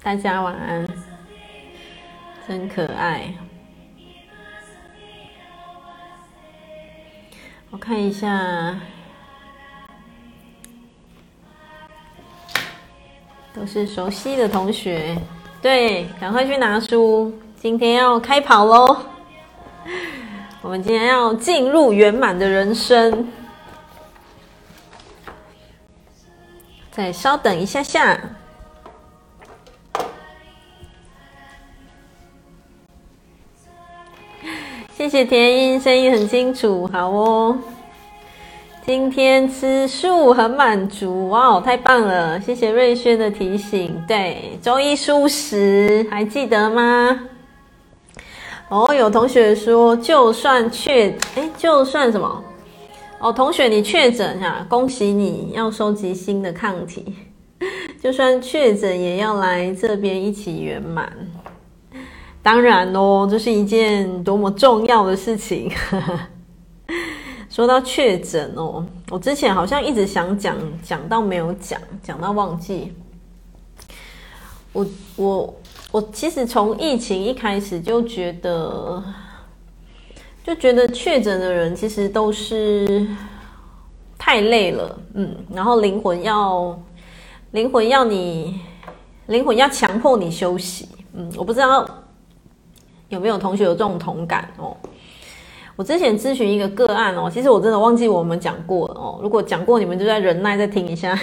大家晚安，真可爱。我看一下，都是熟悉的同学。对，赶快去拿书，今天要开跑喽！我们今天要进入圆满的人生。再稍等一下下。谢谢田英，声音很清楚，好哦。今天吃素很满足，哇哦，太棒了！谢谢瑞轩的提醒。对，周一蔬食，还记得吗？哦，有同学说，就算确，哎，就算什么？哦，同学你确诊哈，恭喜你要收集新的抗体。就算确诊，也要来这边一起圆满。当然哦，这是一件多么重要的事情。说到确诊哦，我之前好像一直想讲，讲到没有讲，讲到忘记。我我我其实从疫情一开始就觉得，就觉得确诊的人其实都是太累了，嗯，然后灵魂要灵魂要你灵魂要强迫你休息，嗯，我不知道。有没有同学有这种同感哦？我之前咨询一个个案哦，其实我真的忘记我们讲过了哦。如果讲过，你们就在忍耐再听一下。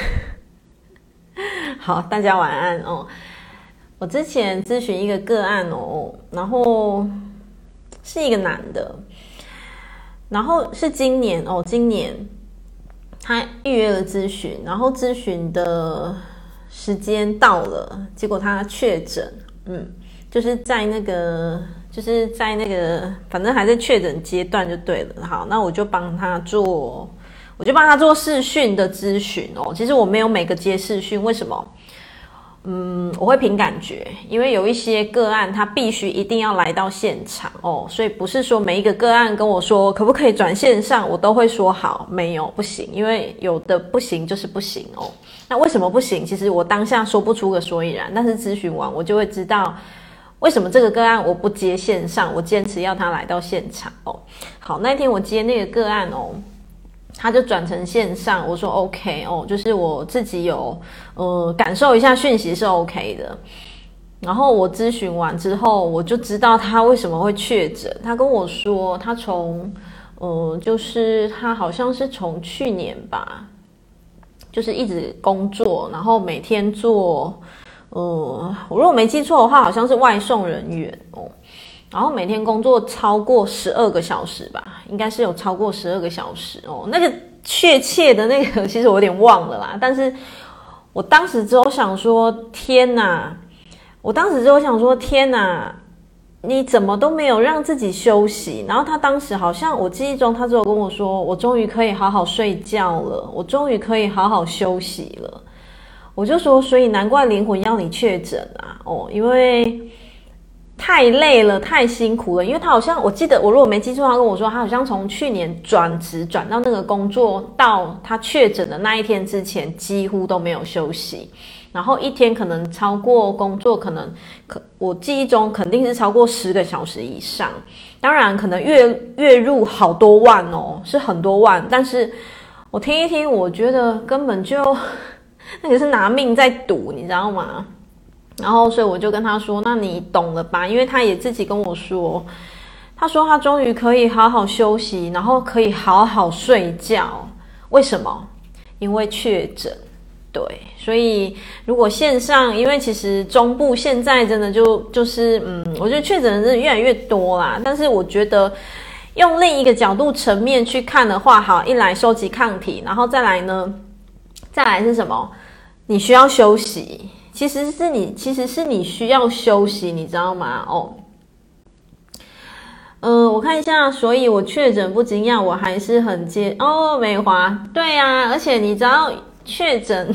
好，大家晚安哦。我之前咨询一个个案哦，然后是一个男的，然后是今年哦，今年他预约了咨询，然后咨询的时间到了，结果他确诊，嗯。就是在那个，就是在那个，反正还在确诊阶段就对了。好，那我就帮他做，我就帮他做视讯的咨询哦。其实我没有每个接视讯，为什么？嗯，我会凭感觉，因为有一些个案他必须一定要来到现场哦，所以不是说每一个个案跟我说可不可以转线上，我都会说好，没有不行，因为有的不行就是不行哦。那为什么不行？其实我当下说不出个所以然，但是咨询完我就会知道。为什么这个个案我不接线上？我坚持要他来到现场哦。好，那天我接那个个案哦，他就转成线上。我说 OK 哦，就是我自己有呃感受一下讯息是 OK 的。然后我咨询完之后，我就知道他为什么会确诊。他跟我说，他从呃就是他好像是从去年吧，就是一直工作，然后每天做。嗯，我如果没记错的话，好像是外送人员哦。然后每天工作超过十二个小时吧，应该是有超过十二个小时哦。那个确切的那个，其实我有点忘了啦。但是我当时只有想说，天哪！我当时只有想说，天哪！你怎么都没有让自己休息？然后他当时好像我记忆中，他只有跟我说，我终于可以好好睡觉了，我终于可以好好休息了。我就说，所以难怪灵魂要你确诊啊！哦，因为太累了，太辛苦了。因为他好像，我记得我如果没记错，他跟我说，他好像从去年转职转到那个工作，到他确诊的那一天之前，几乎都没有休息。然后一天可能超过工作，可能可我记忆中肯定是超过十个小时以上。当然，可能月月入好多万哦，是很多万。但是我听一听，我觉得根本就。那个是拿命在赌，你知道吗？然后，所以我就跟他说：“那你懂了吧？”因为他也自己跟我说，他说他终于可以好好休息，然后可以好好睡觉。为什么？因为确诊。对，所以如果线上，因为其实中部现在真的就就是嗯，我觉得确诊的人越来越多啦。但是我觉得用另一个角度层面去看的话，好，一来收集抗体，然后再来呢？再来是什么？你需要休息，其实是你，其实是你需要休息，你知道吗？哦，嗯、我看一下，所以我确诊不惊讶，我还是很接哦，美华，对、啊，而且你知道确诊，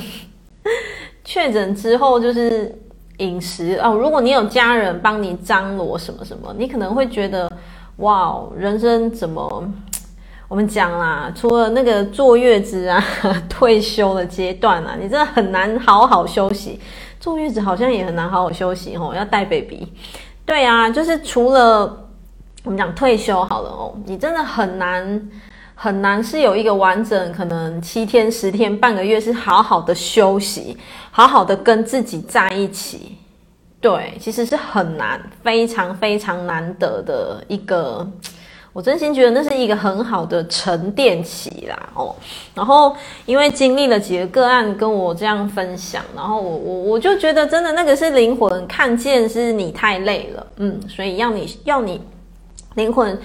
确诊之后就是饮食哦，如果你有家人帮你张罗什么什么，你可能会觉得哇，人生怎么？我们讲啦，除了那个坐月子啊、退休的阶段啊，你真的很难好好休息。坐月子好像也很难好好休息哦，要带 baby。对啊，就是除了我们讲退休好了哦，你真的很难很难是有一个完整可能七天、十天、半个月是好好的休息，好好的跟自己在一起。对，其实是很难，非常非常难得的一个。我真心觉得那是一个很好的沉淀期啦，哦，然后因为经历了几个个案跟我这样分享，然后我我我就觉得真的那个是灵魂看见是你太累了，嗯，所以要你要你灵魂，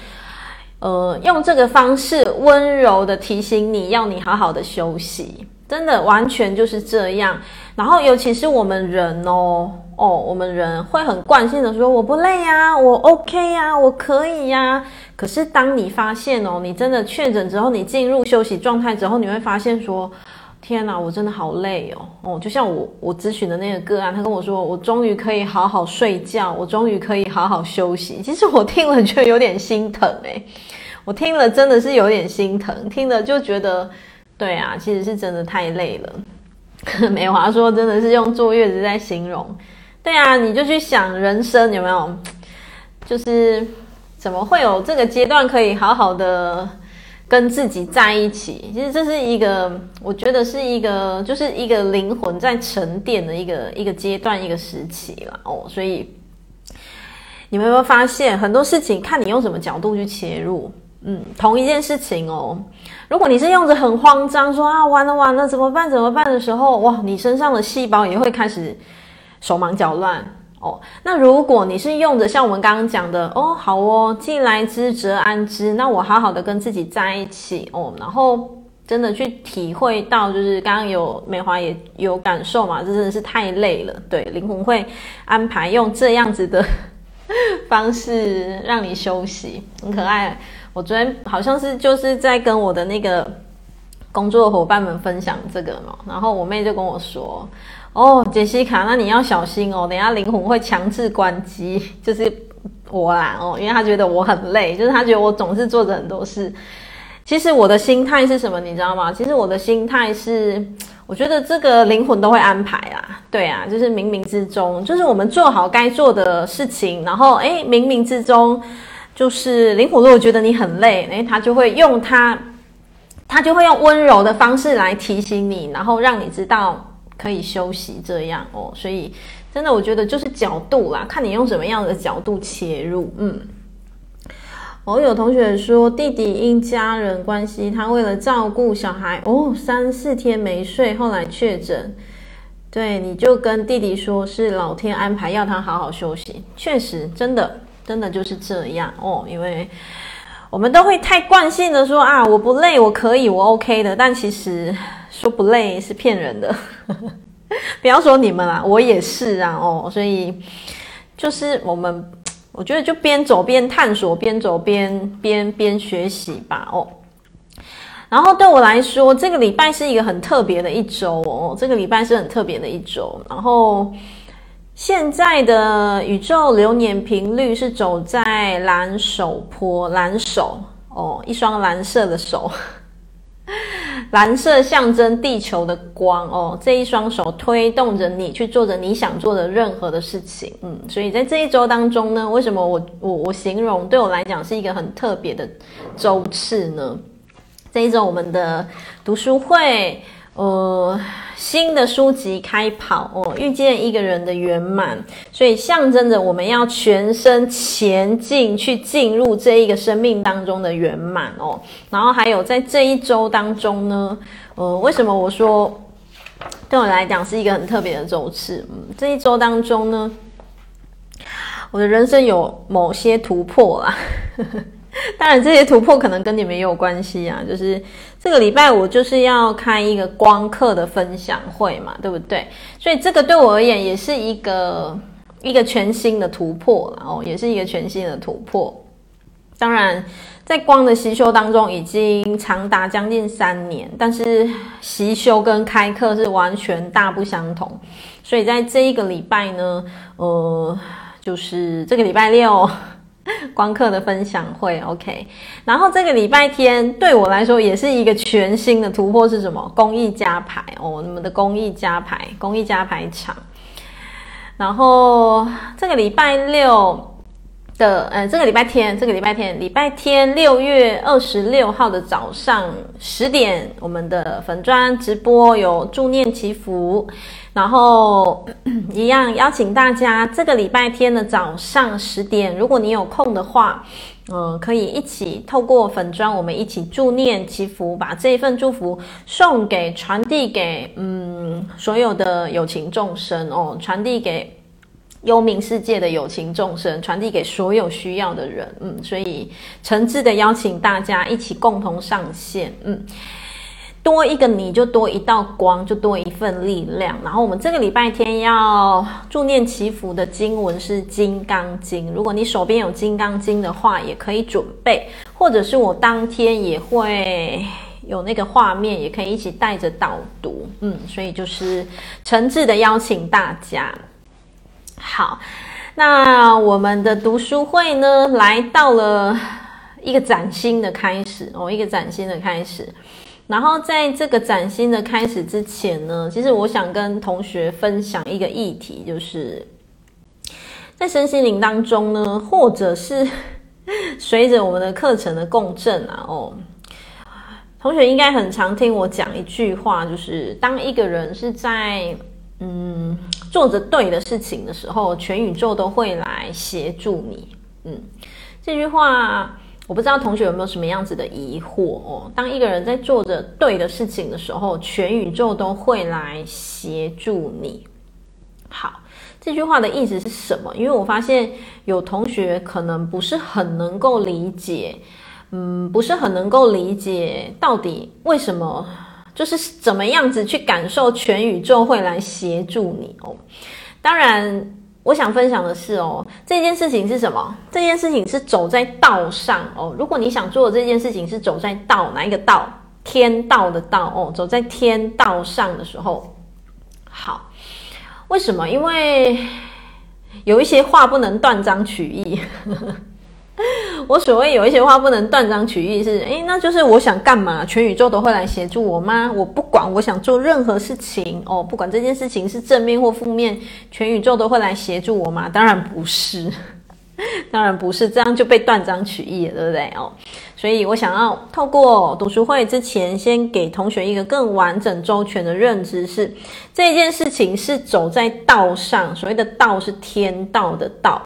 呃，用这个方式温柔的提醒你要你好好的休息，真的完全就是这样。然后尤其是我们人哦。哦，我们人会很惯性的说我不累呀，我 OK 呀，我可以呀。可是当你发现哦，你真的确诊之后，你进入休息状态之后，你会发现说，天哪，我真的好累哦。哦，就像我我咨询的那个个案，他跟我说，我终于可以好好睡觉，我终于可以好好休息。其实我听了觉得有点心疼诶，我听了真的是有点心疼，听了就觉得，对啊，其实是真的太累了。美华说，真的是用坐月子在形容。对啊，你就去想人生有没有，就是怎么会有这个阶段可以好好的跟自己在一起？其实这是一个，我觉得是一个，就是一个灵魂在沉淀的一个一个阶段，一个时期了哦。所以你们有没有发现，很多事情看你用什么角度去切入？嗯，同一件事情哦，如果你是用着很慌张说啊，完了完了，怎么办怎么办的时候，哇，你身上的细胞也会开始。手忙脚乱哦，那如果你是用着像我们刚刚讲的哦，好哦，既来之则安之，那我好好的跟自己在一起哦，然后真的去体会到，就是刚刚有美华也有感受嘛，这真的是太累了，对，灵魂会安排用这样子的 方式让你休息，很可爱。我昨天好像是就是在跟我的那个工作伙伴们分享这个嘛，然后我妹就跟我说。哦，杰西卡，那你要小心哦，等下灵魂会强制关机，就是我啦哦，因为他觉得我很累，就是他觉得我总是做着很多事。其实我的心态是什么，你知道吗？其实我的心态是，我觉得这个灵魂都会安排啦，对啊，就是冥冥之中，就是我们做好该做的事情，然后诶，冥冥之中，就是灵魂如果觉得你很累，诶，他就会用他，他就会用温柔的方式来提醒你，然后让你知道。可以休息这样哦，所以真的我觉得就是角度啦，看你用什么样的角度切入。嗯，我、有同学说弟弟因家人关系，他为了照顾小孩哦，三四天没睡，后来确诊。对，你就跟弟弟说是老天安排要他好好休息，确实真的真的就是这样哦，因为我们都会太惯性的说啊，我不累，我可以，我 OK 的，但其实。说不累是骗人的，不要说你们啦，我也是啊哦，所以就是我们，我觉得就边走边探索，边走边边边学习吧哦。然后对我来说，这个礼拜是一个很特别的一周哦，这个礼拜是很特别的一周。然后现在的宇宙流年频率是走在蓝手坡，蓝手哦，一双蓝色的手。蓝色象征地球的光哦，这一双手推动着你去做着你想做的任何的事情，嗯，所以在这一周当中呢，为什么我我我形容对我来讲是一个很特别的周次呢？这一周我们的读书会。呃，新的书籍开跑哦，遇见一个人的圆满，所以象征着我们要全身前进，去进入这一个生命当中的圆满哦。然后还有在这一周当中呢，呃，为什么我说对我来讲是一个很特别的周次？嗯，这一周当中呢，我的人生有某些突破啦。当然，这些突破可能跟你们也有关系啊。就是这个礼拜我就是要开一个光课的分享会嘛，对不对？所以这个对我而言也是一个一个全新的突破了哦，也是一个全新的突破。当然，在光的习修当中已经长达将近三年，但是习修跟开课是完全大不相同。所以在这一个礼拜呢，呃，就是这个礼拜六。光课的分享会，OK。然后这个礼拜天对我来说也是一个全新的突破，是什么？公益加牌哦，我们的公益加牌，公益加牌场。然后这个礼拜六。的，呃，这个礼拜天，这个礼拜天，礼拜天六月二十六号的早上十点，我们的粉专直播有助念祈福，然后一样邀请大家，这个礼拜天的早上十点，如果你有空的话，嗯、可以一起透过粉专，我们一起助念祈福，把这一份祝福送给、传递给，嗯，所有的有情众生哦，传递给。幽冥世界的有情众生，传递给所有需要的人，嗯，所以诚挚的邀请大家一起共同上线，嗯，多一个你就多一道光，就多一份力量。然后我们这个礼拜天要助念祈福的经文是《金刚经》，如果你手边有《金刚经》的话，也可以准备，或者是我当天也会有那个画面，也可以一起带着导读，嗯，所以就是诚挚的邀请大家。好，那我们的读书会呢，来到了一个崭新的开始哦，一个崭新的开始。然后在这个崭新的开始之前呢，其实我想跟同学分享一个议题，就是在身心灵当中呢，或者是 随着我们的课程的共振啊，哦，同学应该很常听我讲一句话，就是当一个人是在。嗯，做着对的事情的时候，全宇宙都会来协助你。嗯，这句话我不知道同学有没有什么样子的疑惑哦。当一个人在做着对的事情的时候，全宇宙都会来协助你。好，这句话的意思是什么？因为我发现有同学可能不是很能够理解，嗯，不是很能够理解到底为什么。就是怎么样子去感受全宇宙会来协助你哦。当然，我想分享的是哦，这件事情是什么？这件事情是走在道上哦。如果你想做的这件事情是走在道，哪一个道？天道的道哦，走在天道上的时候，好。为什么？因为有一些话不能断章取义。我所谓有一些话不能断章取义，是诶，那就是我想干嘛，全宇宙都会来协助我吗？我不管，我想做任何事情哦，不管这件事情是正面或负面，全宇宙都会来协助我吗？当然不是，当然不是，这样就被断章取义了，对不对哦？所以我想要透过读书会之前，先给同学一个更完整周全的认知是，是这件事情是走在道上，所谓的道是天道的道。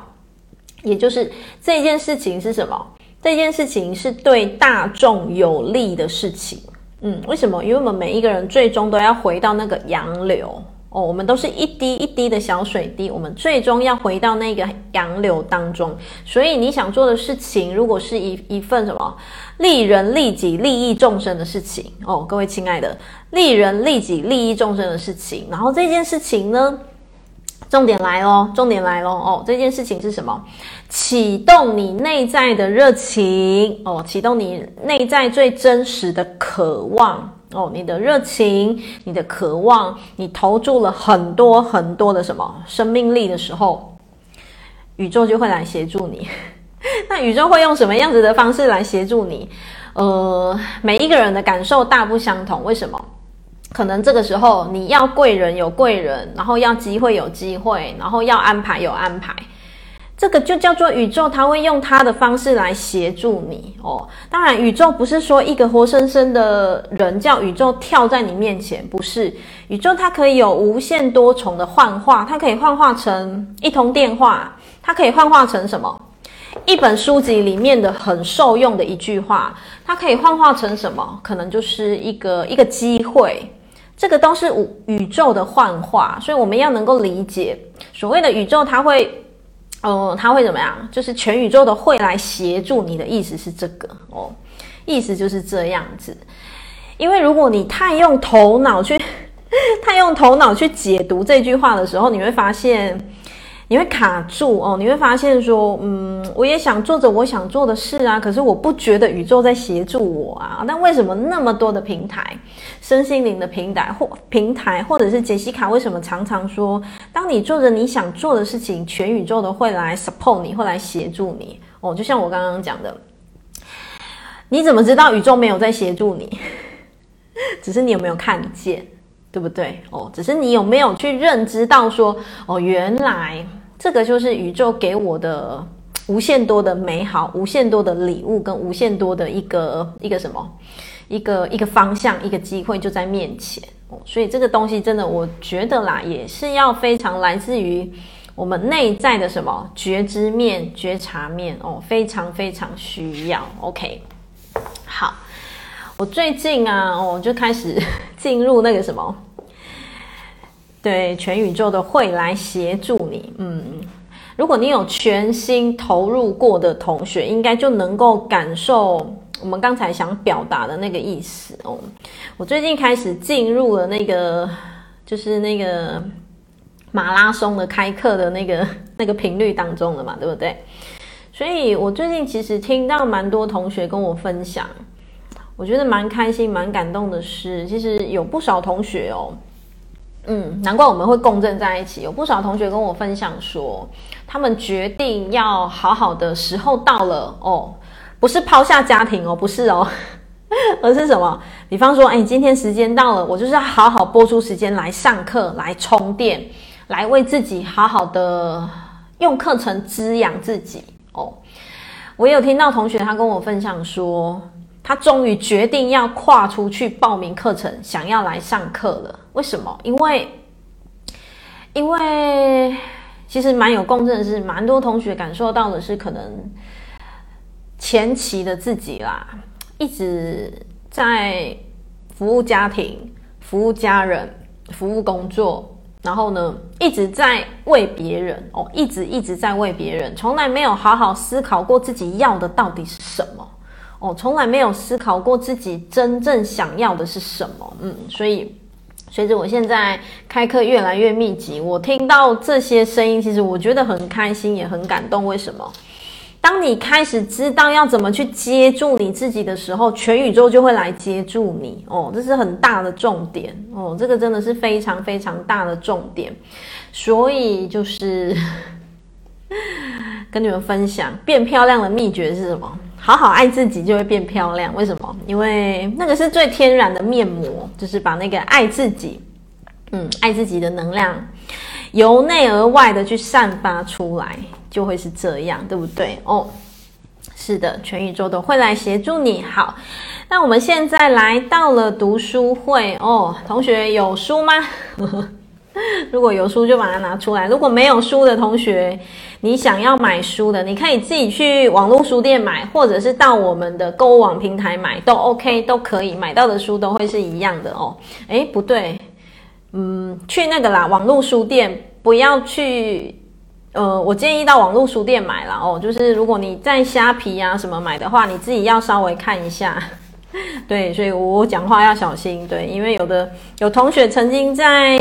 也就是这件事情是什么？这件事情是对大众有利的事情。嗯，为什么？因为我们每一个人最终都要回到那个洋流哦，我们都是一滴一滴的小水滴，我们最终要回到那个洋流当中。所以你想做的事情，如果是一一份什么利人利己、利益众生的事情哦，各位亲爱的，利人利己、利益众生的事情，然后这件事情呢？重点来喽，重点来喽哦！这件事情是什么？启动你内在的热情哦，启动你内在最真实的渴望哦，你的热情，你的渴望，你投注了很多很多的什么生命力的时候，宇宙就会来协助你。那宇宙会用什么样子的方式来协助你？呃，每一个人的感受大不相同，为什么？可能这个时候你要贵人有贵人，然后要机会有机会，然后要安排有安排，这个就叫做宇宙，它会用它的方式来协助你哦。当然，宇宙不是说一个活生生的人叫宇宙跳在你面前，不是。宇宙它可以有无限多重的幻化，它可以幻化成一通电话，它可以幻化成什么？一本书籍里面的很受用的一句话，它可以幻化成什么？可能就是一个一个机会。这个都是宇宇宙的幻化，所以我们要能够理解所谓的宇宙，它会，呃，它会怎么样？就是全宇宙的会来协助你的意思是这个哦，意思就是这样子。因为如果你太用头脑去，太用头脑去解读这句话的时候，你会发现。你会卡住哦，你会发现说，嗯，我也想做着我想做的事啊，可是我不觉得宇宙在协助我啊。那为什么那么多的平台，身心灵的平台或平台，或者是杰西卡，为什么常常说，当你做着你想做的事情，全宇宙都会来 support 你，会来协助你哦？就像我刚刚讲的，你怎么知道宇宙没有在协助你？只是你有没有看见？对不对？哦，只是你有没有去认知到说，哦，原来这个就是宇宙给我的无限多的美好、无限多的礼物跟无限多的一个一个什么，一个一个方向、一个机会就在面前哦。所以这个东西真的，我觉得啦，也是要非常来自于我们内在的什么觉知面、觉察面哦，非常非常需要。OK，好。我最近啊，我就开始 进入那个什么，对，全宇宙的会来协助你。嗯，如果你有全心投入过的同学，应该就能够感受我们刚才想表达的那个意思哦。我最近开始进入了那个，就是那个马拉松的开课的那个 那个频率当中了嘛，对不对？所以我最近其实听到蛮多同学跟我分享。我觉得蛮开心、蛮感动的是，其实有不少同学哦，嗯，难怪我们会共振在一起。有不少同学跟我分享说，他们决定要好好的时候到了哦，不是抛下家庭哦，不是哦，而是什么？比方说，哎，今天时间到了，我就是要好好拨出时间来上课、来充电、来为自己好好的用课程滋养自己哦。我有听到同学他跟我分享说。他终于决定要跨出去报名课程，想要来上课了。为什么？因为，因为其实蛮有共振的是，蛮多同学感受到的是，可能前期的自己啦，一直在服务家庭、服务家人、服务工作，然后呢，一直在为别人哦，一直一直在为别人，从来没有好好思考过自己要的到底是什么。哦，从来没有思考过自己真正想要的是什么，嗯，所以随着我现在开课越来越密集，我听到这些声音，其实我觉得很开心，也很感动。为什么？当你开始知道要怎么去接住你自己的时候，全宇宙就会来接住你。哦，这是很大的重点。哦，这个真的是非常非常大的重点。所以就是 跟你们分享，变漂亮的秘诀是什么？好好爱自己就会变漂亮，为什么？因为那个是最天然的面膜，就是把那个爱自己，嗯，爱自己的能量由内而外的去散发出来，就会是这样，对不对？哦，是的，全宇宙都会来协助你。好，那我们现在来到了读书会哦，同学有书吗？如果有书就把它拿出来，如果没有书的同学。你想要买书的，你可以自己去网络书店买，或者是到我们的购物网平台买，都 OK，都可以买到的书都会是一样的哦。诶，不对，嗯，去那个啦，网络书店不要去，呃，我建议到网络书店买啦哦。就是如果你在虾皮啊什么买的话，你自己要稍微看一下。对，所以我讲话要小心，对，因为有的有同学曾经在。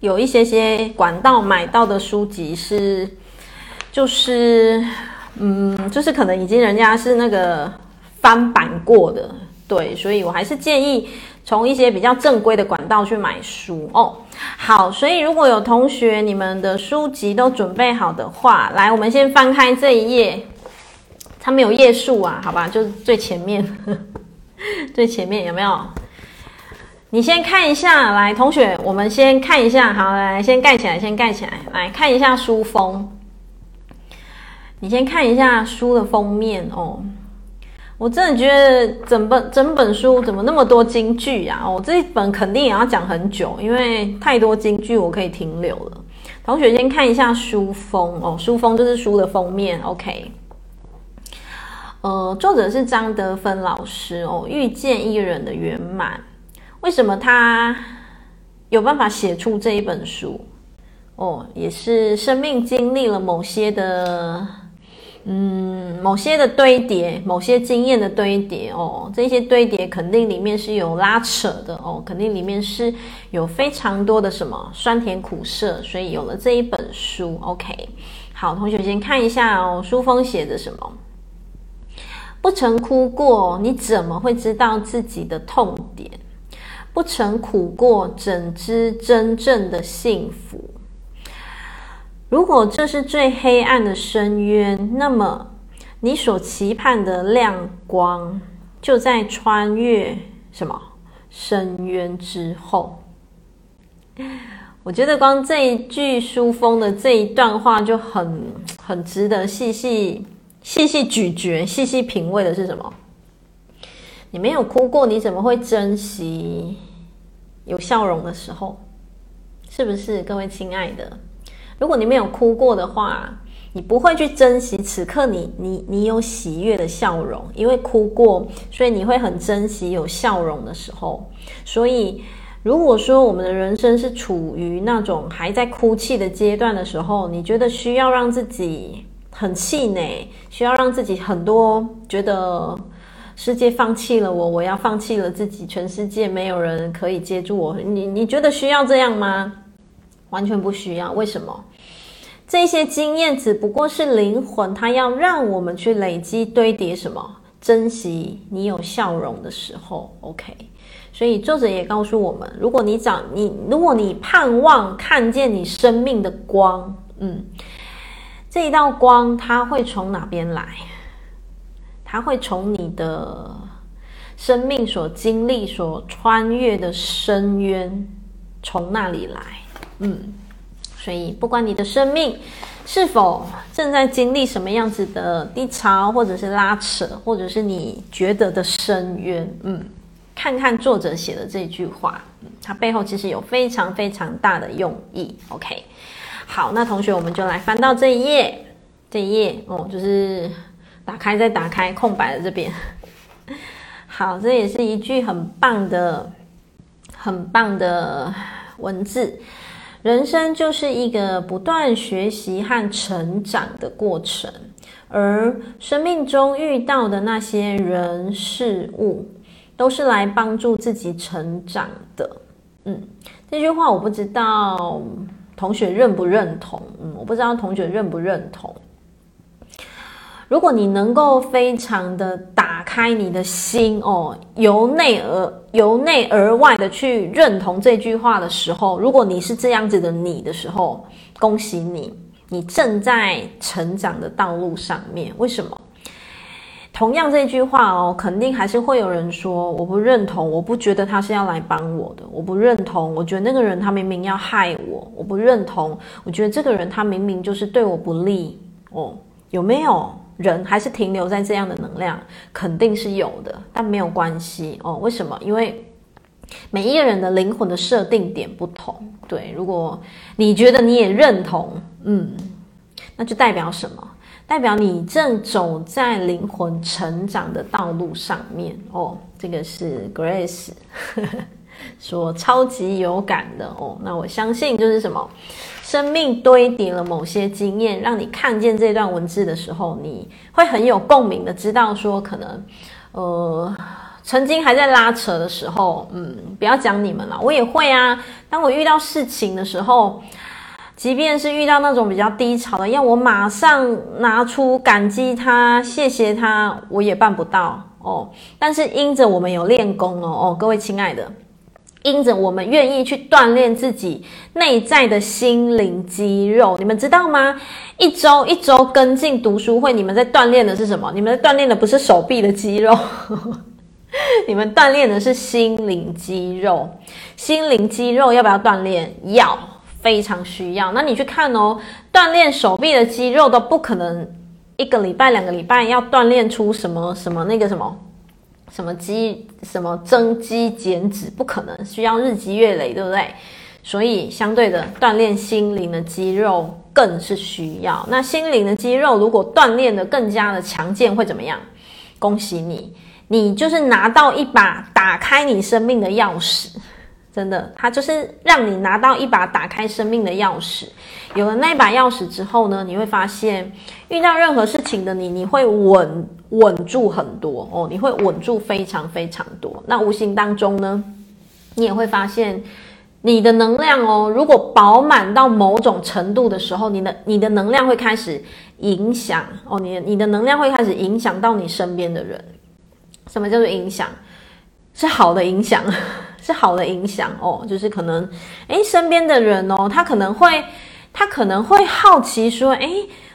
有一些些管道买到的书籍是，就是，嗯，就是可能已经人家是那个翻版过的，对，所以我还是建议从一些比较正规的管道去买书哦。好，所以如果有同学你们的书籍都准备好的话，来，我们先翻开这一页，它没有页数啊，好吧，就是最前面，最前面有没有？你先看一下，来，同学，我们先看一下，好，来，先盖起来，先盖起来，来看一下书封。你先看一下书的封面哦。我真的觉得整本整本书怎么那么多金句呀？哦，这一本肯定也要讲很久，因为太多金句我可以停留了。同学先看一下书封哦，书封就是书的封面，OK。呃，作者是张德芬老师哦，《遇见一人的圆满》。为什么他有办法写出这一本书？哦，也是生命经历了某些的，嗯，某些的堆叠，某些经验的堆叠。哦，这些堆叠肯定里面是有拉扯的。哦，肯定里面是有非常多的什么酸甜苦涩，所以有了这一本书。OK，好，同学先看一下哦，书封写的什么？不曾哭过，你怎么会知道自己的痛点？不曾苦过，怎知真正的幸福？如果这是最黑暗的深渊，那么你所期盼的亮光就在穿越什么？深渊之后。我觉得光这一句书封的这一段话就很很值得细细细细咀嚼、细细品味的是什么？你没有哭过，你怎么会珍惜有笑容的时候？是不是，各位亲爱的？如果你没有哭过的话，你不会去珍惜此刻你你你有喜悦的笑容，因为哭过，所以你会很珍惜有笑容的时候。所以。如果说我们的人生是处于那种还在哭泣的阶段的时候，你觉得需要让自己很气馁，需要让自己很多觉得世界放弃了我，我要放弃了自己，全世界没有人可以接住我，你你觉得需要这样吗？完全不需要。为什么？这些经验只不过是灵魂，它要让我们去累积堆叠什么？珍惜你有笑容的时候，OK。所以作者也告诉我们，如果你找你，如果你盼望看见你生命的光，嗯，这一道光它会从哪边来？它会从你的生命所经历、所穿越的深渊，从那里来。嗯，所以不管你的生命是否正在经历什么样子的低潮，或者是拉扯，或者是你觉得的深渊，嗯。看看作者写的这句话，它背后其实有非常非常大的用意。OK，好，那同学我们就来翻到这一页，这一页哦，就是打开再打开空白的这边。好，这也是一句很棒的、很棒的文字。人生就是一个不断学习和成长的过程，而生命中遇到的那些人事物。都是来帮助自己成长的，嗯，这句话我不知道同学认不认同，嗯，我不知道同学认不认同。如果你能够非常的打开你的心哦，由内而由内而外的去认同这句话的时候，如果你是这样子的你的时候，恭喜你，你正在成长的道路上面。为什么？同样这句话哦，肯定还是会有人说我不认同，我不觉得他是要来帮我的，我不认同，我觉得那个人他明明要害我，我不认同，我觉得这个人他明明就是对我不利哦。有没有人还是停留在这样的能量？肯定是有的，但没有关系哦。为什么？因为每一个人的灵魂的设定点不同。对，如果你觉得你也认同，嗯，那就代表什么？代表你正走在灵魂成长的道路上面哦，这个是 Grace 说超级有感的哦。那我相信就是什么，生命堆叠了某些经验，让你看见这段文字的时候，你会很有共鸣的，知道说可能呃，曾经还在拉扯的时候，嗯，不要讲你们了，我也会啊。当我遇到事情的时候。即便是遇到那种比较低潮的，要我马上拿出感激他、谢谢他，我也办不到哦。但是因着我们有练功哦，哦，各位亲爱的，因着我们愿意去锻炼自己内在的心灵肌肉，你们知道吗？一周一周跟进读书会，你们在锻炼的是什么？你们在锻炼的不是手臂的肌肉，你们锻炼的是心灵肌肉。心灵肌肉要不要锻炼？要。非常需要。那你去看哦，锻炼手臂的肌肉都不可能一个礼拜、两个礼拜要锻炼出什么什么那个什么什么肌什么增肌减脂，不可能，需要日积月累，对不对？所以相对的，锻炼心灵的肌肉更是需要。那心灵的肌肉如果锻炼的更加的强健，会怎么样？恭喜你，你就是拿到一把打开你生命的钥匙。真的，它就是让你拿到一把打开生命的钥匙。有了那把钥匙之后呢，你会发现遇到任何事情的你，你会稳稳住很多哦，你会稳住非常非常多。那无形当中呢，你也会发现你的能量哦，如果饱满到某种程度的时候，你的你的能量会开始影响哦，你你的能量会开始影响到你身边的人。什么叫做影响？是好的影响。是好的影响哦，就是可能，诶，身边的人哦，他可能会，他可能会好奇说：“哎，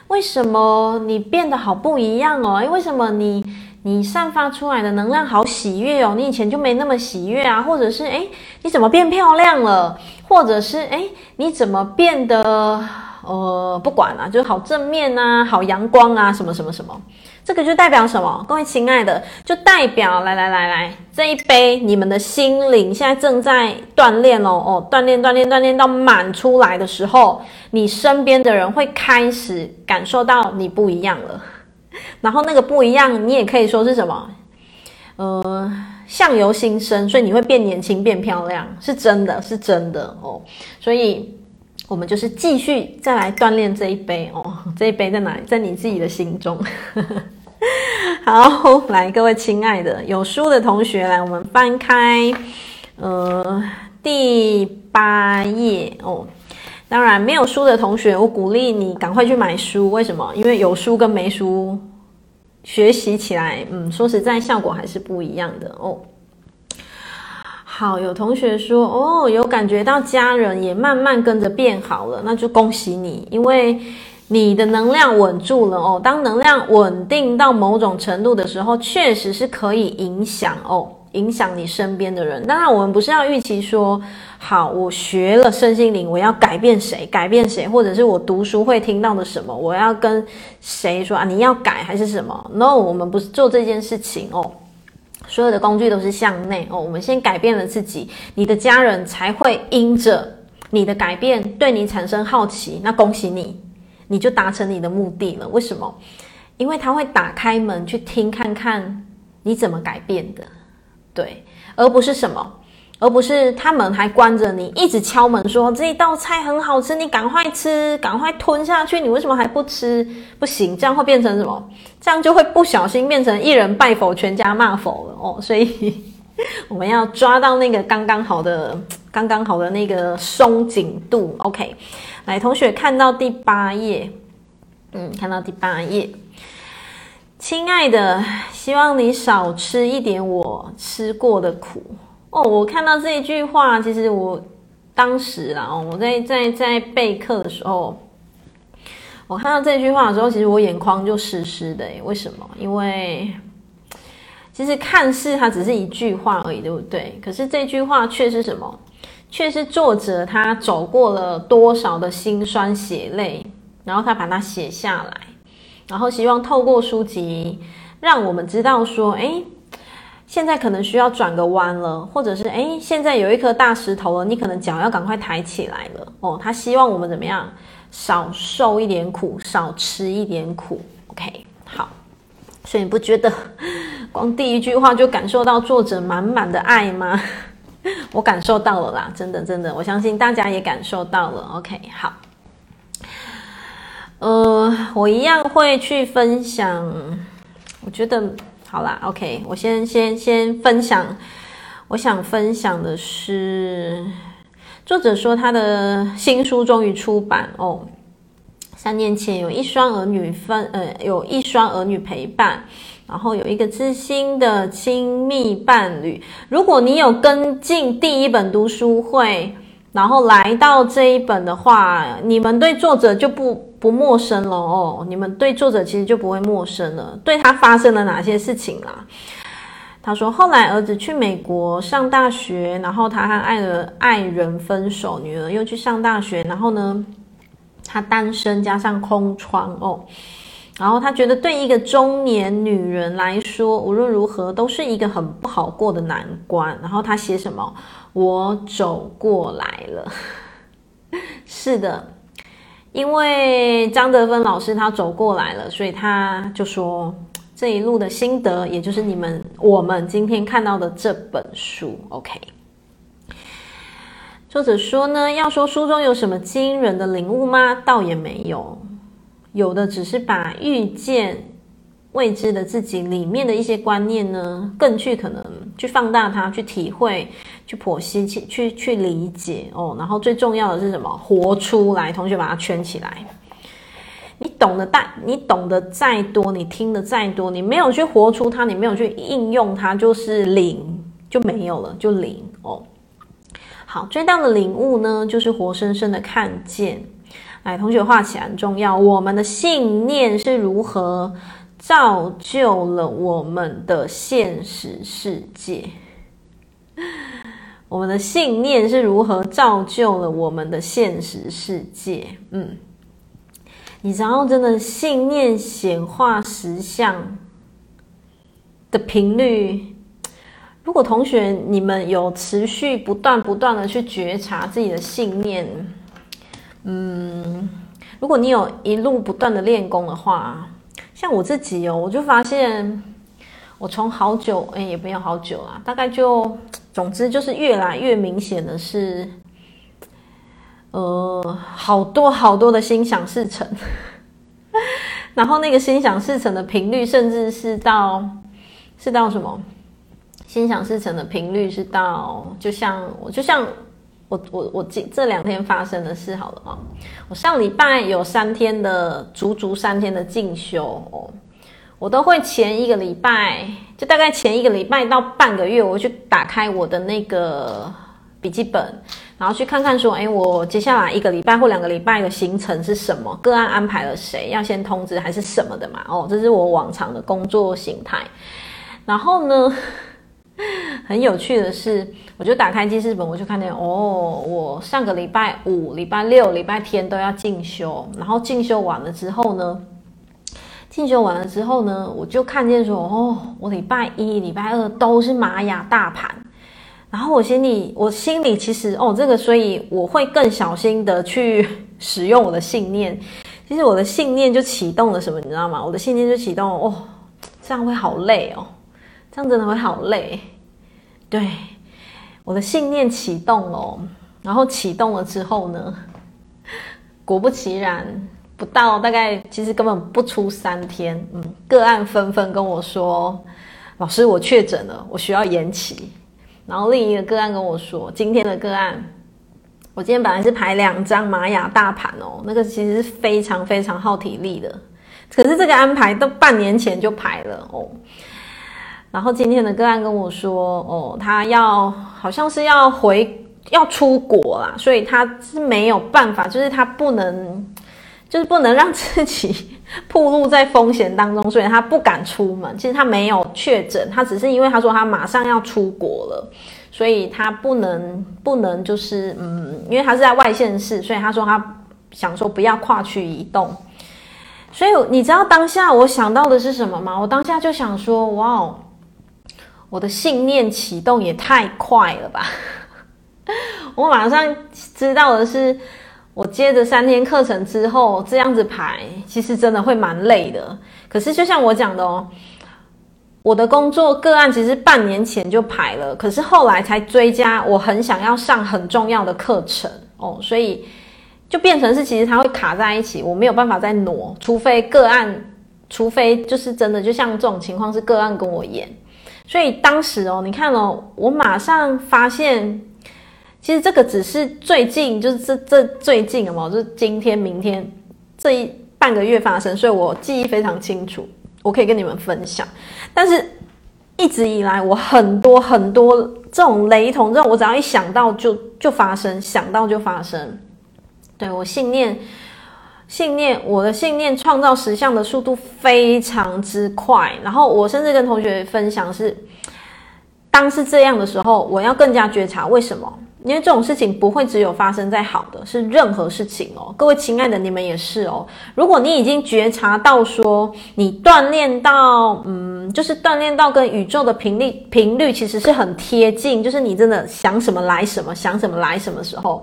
为什么你变得好不一样哦？哎，为什么你你散发出来的能量好喜悦哦？你以前就没那么喜悦啊？或者是哎，你怎么变漂亮了？或者是哎，你怎么变得呃，不管了，就好正面啊，好阳光啊，什么什么什么。”这个就代表什么？各位亲爱的，就代表来来来来，这一杯你们的心灵现在正在锻炼哦哦，锻炼锻炼锻炼到满出来的时候，你身边的人会开始感受到你不一样了。然后那个不一样，你也可以说是什么？呃，相由心生，所以你会变年轻、变漂亮，是真的，是真的哦。所以我们就是继续再来锻炼这一杯哦，这一杯在哪里？在你自己的心中。好，来，各位亲爱的有书的同学，来，我们翻开呃第八页哦。当然，没有书的同学，我鼓励你赶快去买书。为什么？因为有书跟没书学习起来，嗯，说实在，效果还是不一样的哦。好，有同学说哦，有感觉到家人也慢慢跟着变好了，那就恭喜你，因为。你的能量稳住了哦，当能量稳定到某种程度的时候，确实是可以影响哦，影响你身边的人。当然，我们不是要预期说，好，我学了身心灵，我要改变谁，改变谁，或者是我读书会听到的什么，我要跟谁说啊，你要改还是什么？No，我们不是做这件事情哦。所有的工具都是向内哦，我们先改变了自己，你的家人才会因着你的改变对你产生好奇。那恭喜你。你就达成你的目的了。为什么？因为他会打开门去听，看看你怎么改变的，对，而不是什么，而不是他们还关着你，一直敲门说这一道菜很好吃，你赶快吃，赶快吞下去。你为什么还不吃？不行，这样会变成什么？这样就会不小心变成一人拜佛，全家骂佛了哦。所以 我们要抓到那个刚刚好的、刚刚好的那个松紧度。OK。来，同学看到第八页，嗯，看到第八页，亲爱的，希望你少吃一点我吃过的苦哦。我看到这一句话，其实我当时啊，我在在在备课的时候，我看到这句话的时候，其实我眼眶就湿湿的。为什么？因为其实看似它只是一句话而已，对不对？可是这句话却是什么？却是作者他走过了多少的辛酸血泪，然后他把它写下来，然后希望透过书籍让我们知道说，哎，现在可能需要转个弯了，或者是哎，现在有一颗大石头了，你可能脚要赶快抬起来了哦。他希望我们怎么样，少受一点苦，少吃一点苦。OK，好，所以你不觉得光第一句话就感受到作者满满的爱吗？我感受到了啦，真的真的，我相信大家也感受到了。OK，好，呃，我一样会去分享。我觉得好啦，OK，我先先先分享。我想分享的是，作者说他的新书终于出版哦。三年前有一双儿女分，呃，有一双儿女陪伴。然后有一个知心的亲密伴侣。如果你有跟进第一本读书会，然后来到这一本的话，你们对作者就不不陌生了哦。你们对作者其实就不会陌生了。对他发生了哪些事情啦？他说，后来儿子去美国上大学，然后他和爱人爱人分手，女儿又去上大学，然后呢，他单身加上空窗哦。然后他觉得，对一个中年女人来说，无论如何都是一个很不好过的难关。然后他写什么？我走过来了。是的，因为张德芬老师他走过来了，所以他就说这一路的心得，也就是你们我们今天看到的这本书。OK，作者说呢，要说书中有什么惊人的领悟吗？倒也没有。有的只是把遇见未知的自己里面的一些观念呢，更去可能去放大它，去体会，去剖析，去去去理解哦。然后最重要的是什么？活出来。同学把它圈起来。你懂得大，你懂得再多，你听得再多，你没有去活出它，你没有去应用它，就是零，就没有了，就零哦。好，最大的领悟呢，就是活生生的看见。来，同学画起来很重要。我们的信念是如何造就了我们的现实世界？我们的信念是如何造就了我们的现实世界？嗯，你知道，真的信念显化实相的频率。如果同学你们有持续不断不断的去觉察自己的信念，嗯，如果你有一路不断的练功的话，像我自己哦，我就发现我从好久哎，也没有好久啊，大概就总之就是越来越明显的是，呃，好多好多的心想事成，然后那个心想事成的频率，甚至是到是到什么？心想事成的频率是到，就像我，就像我，我，我这这两天发生的事好了啊。我上礼拜有三天的，足足三天的进修哦，我都会前一个礼拜，就大概前一个礼拜到半个月，我去打开我的那个笔记本，然后去看看说，哎，我接下来一个礼拜或两个礼拜的行程是什么？个案安排了谁？要先通知还是什么的嘛？哦，这是我往常的工作形态。然后呢，很有趣的是，我就打开记事本，我就看见哦，我上个礼拜五、礼拜六、礼拜天都要进修，然后进修完了之后呢，进修完了之后呢，我就看见说哦，我礼拜一、礼拜二都是玛雅大盘，然后我心里，我心里其实哦，这个，所以我会更小心的去使用我的信念。其实我的信念就启动了什么，你知道吗？我的信念就启动哦，这样会好累哦。这样真的会好累，对，我的信念启动了，然后启动了之后呢，果不其然，不到大概其实根本不出三天，嗯，个案纷纷跟我说，老师我确诊了，我需要延期。然后另一个个案跟我说，今天的个案，我今天本来是排两张玛雅大盘哦，那个其实是非常非常耗体力的，可是这个安排都半年前就排了哦。然后今天的个案跟我说，哦，他要好像是要回要出国啦，所以他是没有办法，就是他不能，就是不能让自己暴露在风险当中，所以他不敢出门。其实他没有确诊，他只是因为他说他马上要出国了，所以他不能不能就是嗯，因为他是在外县市，所以他说他想说不要跨区移动。所以你知道当下我想到的是什么吗？我当下就想说，哇哦。我的信念启动也太快了吧！我马上知道的是，我接着三天课程之后这样子排，其实真的会蛮累的。可是就像我讲的哦，我的工作个案其实半年前就排了，可是后来才追加。我很想要上很重要的课程哦，所以就变成是其实它会卡在一起，我没有办法再挪，除非个案，除非就是真的就像这种情况是个案跟我演。所以当时哦，你看哦，我马上发现，其实这个只是最近，就是这这最近的嘛，就是今天、明天这一半个月发生，所以我记忆非常清楚，我可以跟你们分享。但是一直以来，我很多很多这种雷同，这种我只要一想到就就发生，想到就发生。对，我信念。信念，我的信念创造实像的速度非常之快。然后我甚至跟同学分享是，当是这样的时候，我要更加觉察为什么？因为这种事情不会只有发生在好的，是任何事情哦。各位亲爱的，你们也是哦。如果你已经觉察到说，你锻炼到，嗯，就是锻炼到跟宇宙的频率频率其实是很贴近，就是你真的想什么来什么，想什么来什么时候。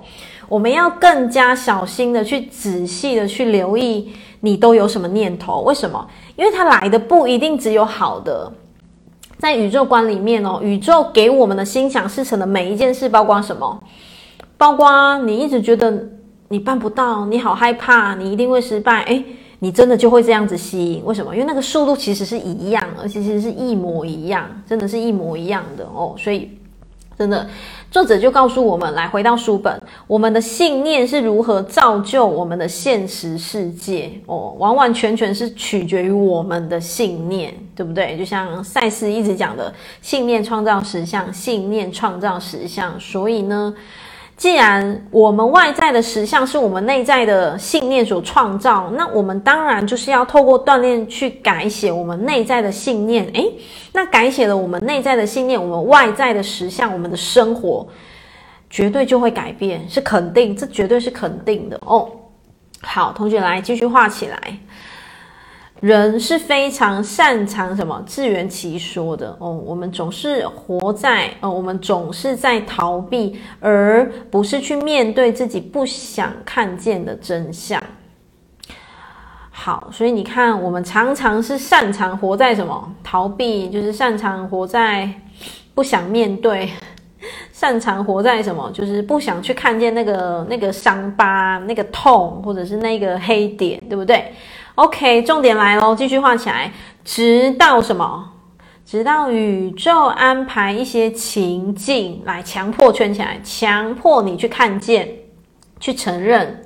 我们要更加小心的去仔细的去留意你都有什么念头？为什么？因为它来的不一定只有好的。在宇宙观里面哦，宇宙给我们的心想事成的每一件事，包括什么？包括你一直觉得你办不到，你好害怕，你一定会失败。诶，你真的就会这样子吸引？为什么？因为那个速度其实是一样，而且其实是一模一样，真的是一模一样的哦。所以。真的，作者就告诉我们，来回到书本，我们的信念是如何造就我们的现实世界哦，完完全全是取决于我们的信念，对不对？就像赛斯一直讲的，信念创造实相，信念创造实相。所以呢，既然我们外在的实相是我们内在的信念所创造，那我们当然就是要透过锻炼去改写我们内在的信念。诶，那改写了我们内在的信念，我们外在的实相，我们的生活绝对就会改变，是肯定，这绝对是肯定的哦。好，同学来继续画起来。人是非常擅长什么自圆其说的哦，我们总是活在哦，我们总是在逃避，而不是去面对自己不想看见的真相。好，所以你看，我们常常是擅长活在什么逃避，就是擅长活在不想面对，擅长活在什么，就是不想去看见那个那个伤疤、那个痛，或者是那个黑点，对不对？OK，重点来喽，继续画起来，直到什么？直到宇宙安排一些情境来强迫圈起来，强迫你去看见，去承认，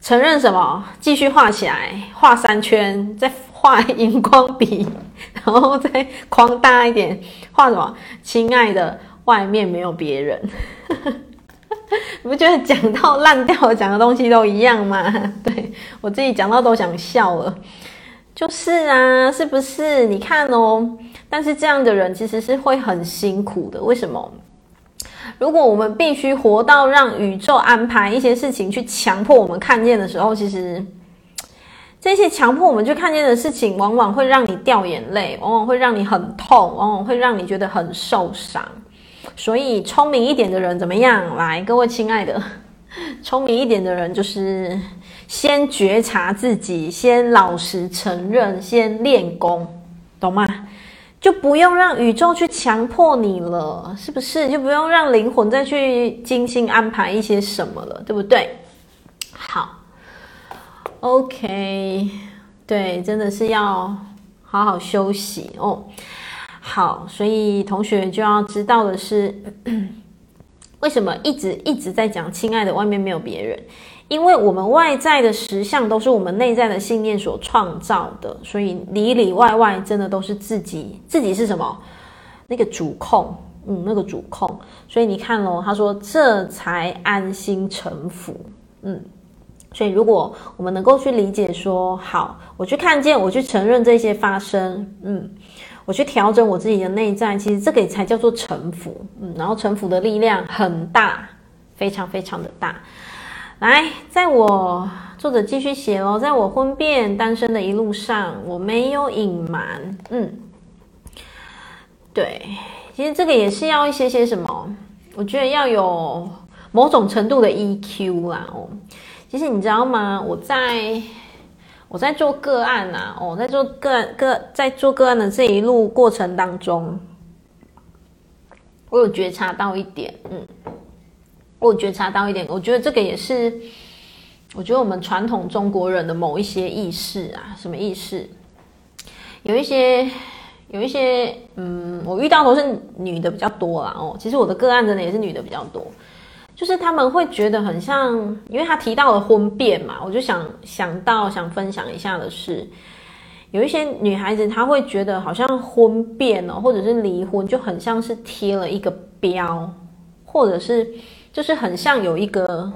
承认什么？继续画起来，画三圈，再画荧光笔，然后再框大一点，画什么？亲爱的，外面没有别人。你不觉得讲到烂掉，讲的东西都一样吗？对，我自己讲到都想笑了。就是啊，是不是？你看哦，但是这样的人其实是会很辛苦的。为什么？如果我们必须活到让宇宙安排一些事情去强迫我们看见的时候，其实这些强迫我们去看见的事情，往往会让你掉眼泪，往往会让你很痛，往往会让你觉得很受伤。所以，聪明一点的人怎么样？来，各位亲爱的，聪明一点的人就是先觉察自己，先老实承认，先练功，懂吗？就不用让宇宙去强迫你了，是不是？就不用让灵魂再去精心安排一些什么了，对不对？好，OK，对，真的是要好好休息哦。好，所以同学就要知道的是，为什么一直一直在讲“亲爱的”，外面没有别人，因为我们外在的实相都是我们内在的信念所创造的，所以里里外外真的都是自己。自己是什么？那个主控，嗯，那个主控。所以你看咯，他说这才安心臣服，嗯。所以如果我们能够去理解说，好，我去看见，我去承认这些发生，嗯。我去调整我自己的内在，其实这个也才叫做臣服，嗯，然后臣服的力量很大，非常非常的大。来，在我作者继续写哦，在我婚变单身的一路上，我没有隐瞒，嗯，对，其实这个也是要一些些什么，我觉得要有某种程度的 EQ 啦，哦，其实你知道吗？我在。我在做个案呐，哦，在做个案个在做个案的这一路过程当中，我有觉察到一点，嗯，我有觉察到一点，我觉得这个也是，我觉得我们传统中国人的某一些意识啊，什么意识？有一些，有一些，嗯，我遇到都是女的比较多啦，哦，其实我的个案真的也是女的比较多。就是他们会觉得很像，因为他提到了婚变嘛，我就想想到想分享一下的是，有一些女孩子她会觉得好像婚变哦，或者是离婚就很像是贴了一个标，或者是就是很像有一个，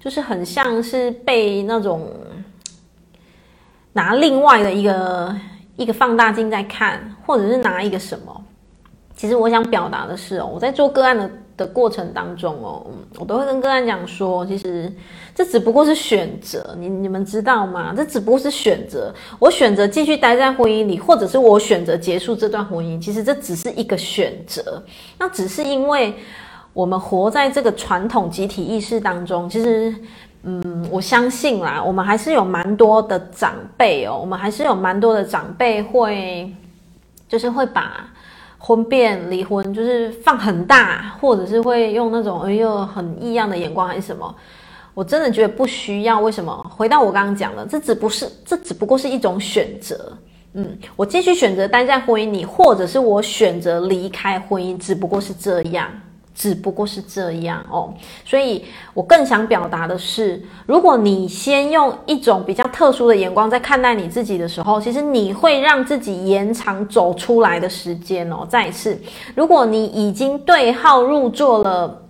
就是很像是被那种拿另外的一个一个放大镜在看，或者是拿一个什么。其实我想表达的是哦，我在做个案的。的过程当中哦，我都会跟个案讲说，其实这只不过是选择，你你们知道吗？这只不过是选择，我选择继续待在婚姻里，或者是我选择结束这段婚姻，其实这只是一个选择。那只是因为我们活在这个传统集体意识当中，其实，嗯，我相信啦，我们还是有蛮多的长辈哦，我们还是有蛮多的长辈会，就是会把。婚变、离婚就是放很大，或者是会用那种哎呦很异样的眼光，还是什么？我真的觉得不需要。为什么？回到我刚刚讲的，这只不是，这只不过是一种选择。嗯，我继续选择待在婚姻里，或者是我选择离开婚姻，只不过是这样。只不过是这样哦，所以我更想表达的是，如果你先用一种比较特殊的眼光在看待你自己的时候，其实你会让自己延长走出来的时间哦。再一次，如果你已经对号入座了，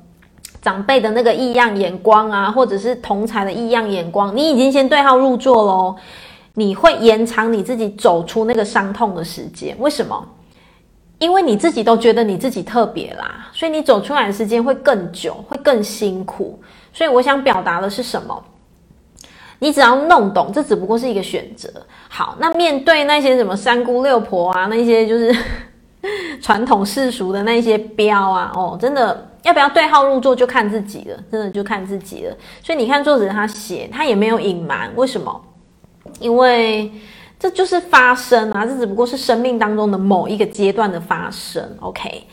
长辈的那个异样眼光啊，或者是同才的异样眼光，你已经先对号入座喽。你会延长你自己走出那个伤痛的时间，为什么？因为你自己都觉得你自己特别啦，所以你走出来的时间会更久，会更辛苦。所以我想表达的是什么？你只要弄懂，这只不过是一个选择。好，那面对那些什么三姑六婆啊，那些就是 传统世俗的那些标啊，哦，真的要不要对号入座就看自己了，真的就看自己了。所以你看作者他写，他也没有隐瞒，为什么？因为这就是发生啊，这只不过是生命当中的某一个阶段的发生。OK，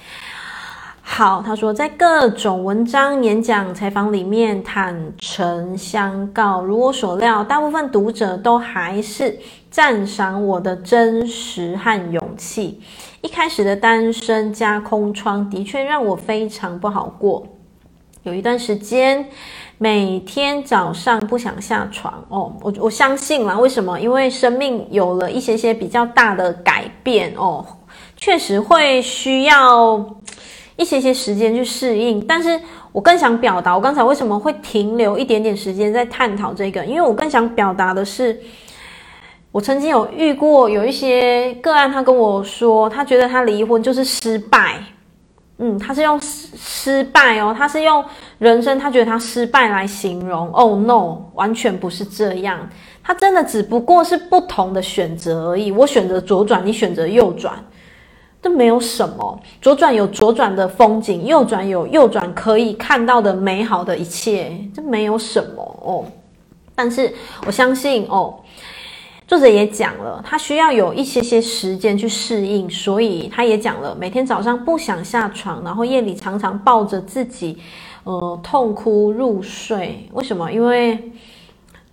好，他说在各种文章、演讲、采访里面坦诚相告，如我所料，大部分读者都还是赞赏我的真实和勇气。一开始的单身加空窗的确让我非常不好过，有一段时间。每天早上不想下床哦，我我相信啦。为什么？因为生命有了一些些比较大的改变哦，确实会需要一些些时间去适应。但是我更想表达，我刚才为什么会停留一点点时间在探讨这个？因为我更想表达的是，我曾经有遇过有一些个案，他跟我说，他觉得他离婚就是失败。嗯，他是用失失败哦，他是用人生，他觉得他失败来形容。Oh no，完全不是这样，他真的只不过是不同的选择而已。我选择左转，你选择右转，这没有什么。左转有左转的风景，右转有右转可以看到的美好的一切，这没有什么哦。但是我相信哦。作者也讲了，他需要有一些些时间去适应，所以他也讲了，每天早上不想下床，然后夜里常常抱着自己，呃，痛哭入睡。为什么？因为，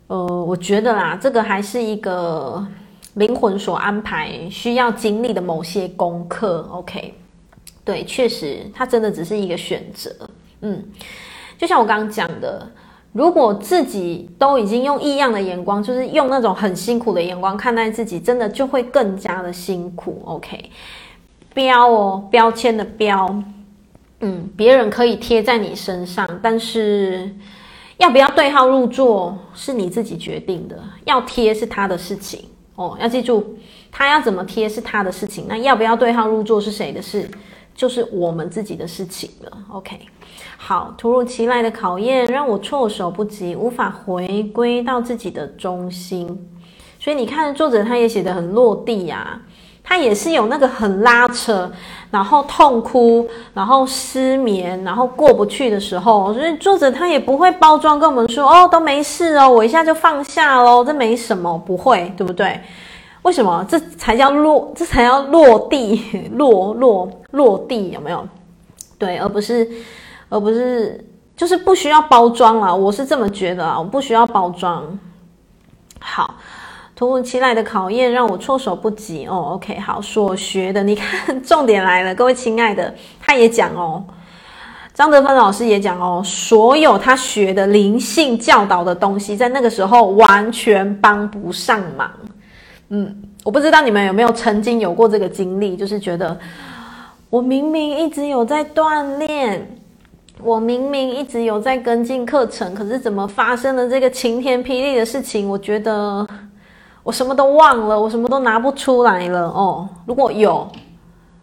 呃，我觉得啦，这个还是一个灵魂所安排需要经历的某些功课。OK，对，确实，他真的只是一个选择。嗯，就像我刚刚讲的。如果自己都已经用异样的眼光，就是用那种很辛苦的眼光看待自己，真的就会更加的辛苦。OK，标哦，标签的标，嗯，别人可以贴在你身上，但是要不要对号入座是你自己决定的。要贴是他的事情哦，要记住，他要怎么贴是他的事情，那要不要对号入座是谁的事？就是我们自己的事情了。OK。好，突如其来的考验让我措手不及，无法回归到自己的中心。所以你看，作者他也写得很落地呀、啊，他也是有那个很拉扯，然后痛哭，然后失眠，然后过不去的时候。所以作者他也不会包装跟我们说，哦，都没事哦，我一下就放下喽，这没什么，不会，对不对？为什么？这才叫落，这才叫落地，落落落地，有没有？对，而不是。而不是，就是不需要包装啊，我是这么觉得啊，我不需要包装。好，突如其来的考验让我措手不及哦。OK，好，所学的，你看，重点来了，各位亲爱的，他也讲哦，张德芬老师也讲哦，所有他学的灵性教导的东西，在那个时候完全帮不上忙。嗯，我不知道你们有没有曾经有过这个经历，就是觉得我明明一直有在锻炼。我明明一直有在跟进课程，可是怎么发生了这个晴天霹雳的事情？我觉得 我什么都忘了，我什么都拿不出来了哦。如果有，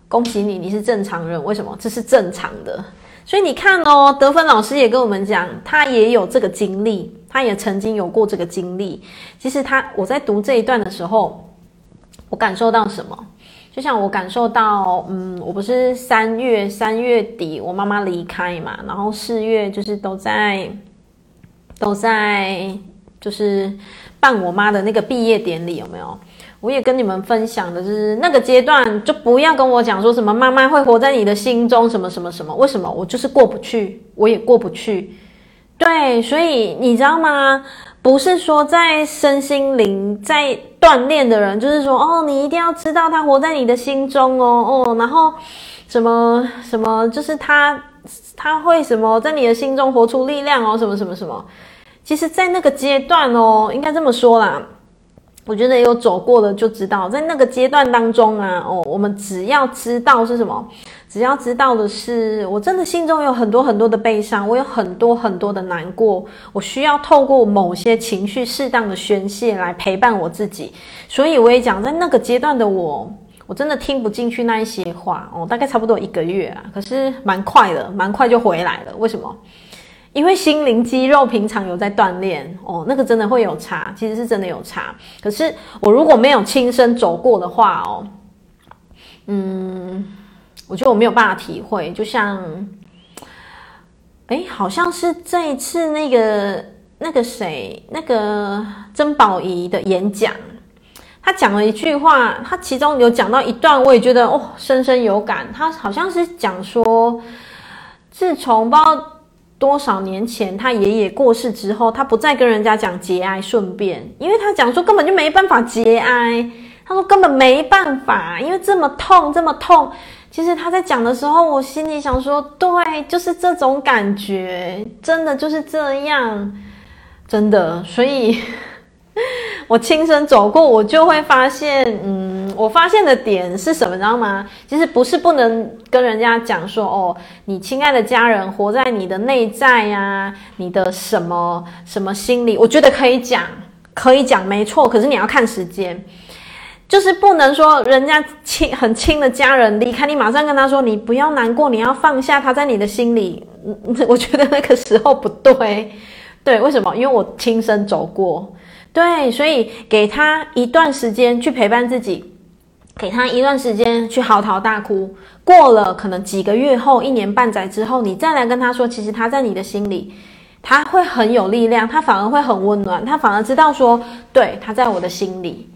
恭喜你，你是正常人。为什么？这是正常的。所以你看哦，德芬老师也跟我们讲，他也有这个经历，他也曾经有过这个经历。其实他，我在读这一段的时候，我感受到什么？就像我感受到，嗯，我不是三月三月底我妈妈离开嘛，然后四月就是都在都在就是办我妈的那个毕业典礼，有没有？我也跟你们分享的就是那个阶段，就不要跟我讲说什么妈妈会活在你的心中，什么什么什么，为什么？我就是过不去，我也过不去。对，所以你知道吗？不是说在身心灵在锻炼的人，就是说哦，你一定要知道他活在你的心中哦哦，然后什么什么，就是他他会什么在你的心中活出力量哦，什么什么什么。其实，在那个阶段哦，应该这么说啦，我觉得有走过的就知道，在那个阶段当中啊，哦，我们只要知道是什么，只要知道的是，我真的心中有很多很多的悲伤，我有很多很多的难过，我需要透过某些情绪适当的宣泄来陪伴我自己。所以我也讲，在那个阶段的我，我真的听不进去那一些话哦，大概差不多一个月啊，可是蛮快的，蛮快就回来了。为什么？因为心灵肌肉平常有在锻炼哦，那个真的会有差，其实是真的有差。可是我如果没有亲身走过的话哦，嗯，我觉得我没有办法体会。就像，诶，好像是这一次那个那个谁，那个曾宝仪的演讲，他讲了一句话，他其中有讲到一段，我也觉得哦，深深有感。他好像是讲说，自从不知道。多少年前，他爷爷过世之后，他不再跟人家讲节哀顺变，因为他讲说根本就没办法节哀。他说根本没办法，因为这么痛，这么痛。其实他在讲的时候，我心里想说，对，就是这种感觉，真的就是这样，真的。所以，我亲身走过，我就会发现，嗯。我发现的点是什么，知道吗？其实不是不能跟人家讲说哦，你亲爱的家人活在你的内在呀，你的什么什么心里，我觉得可以讲，可以讲，没错。可是你要看时间，就是不能说人家亲很亲的家人离开你，马上跟他说你不要难过，你要放下他在你的心里。我觉得那个时候不对，对，为什么？因为我亲身走过，对，所以给他一段时间去陪伴自己。给他一段时间去嚎啕大哭，过了可能几个月后，一年半载之后，你再来跟他说，其实他在你的心里，他会很有力量，他反而会很温暖，他反而知道说，对，他在我的心里，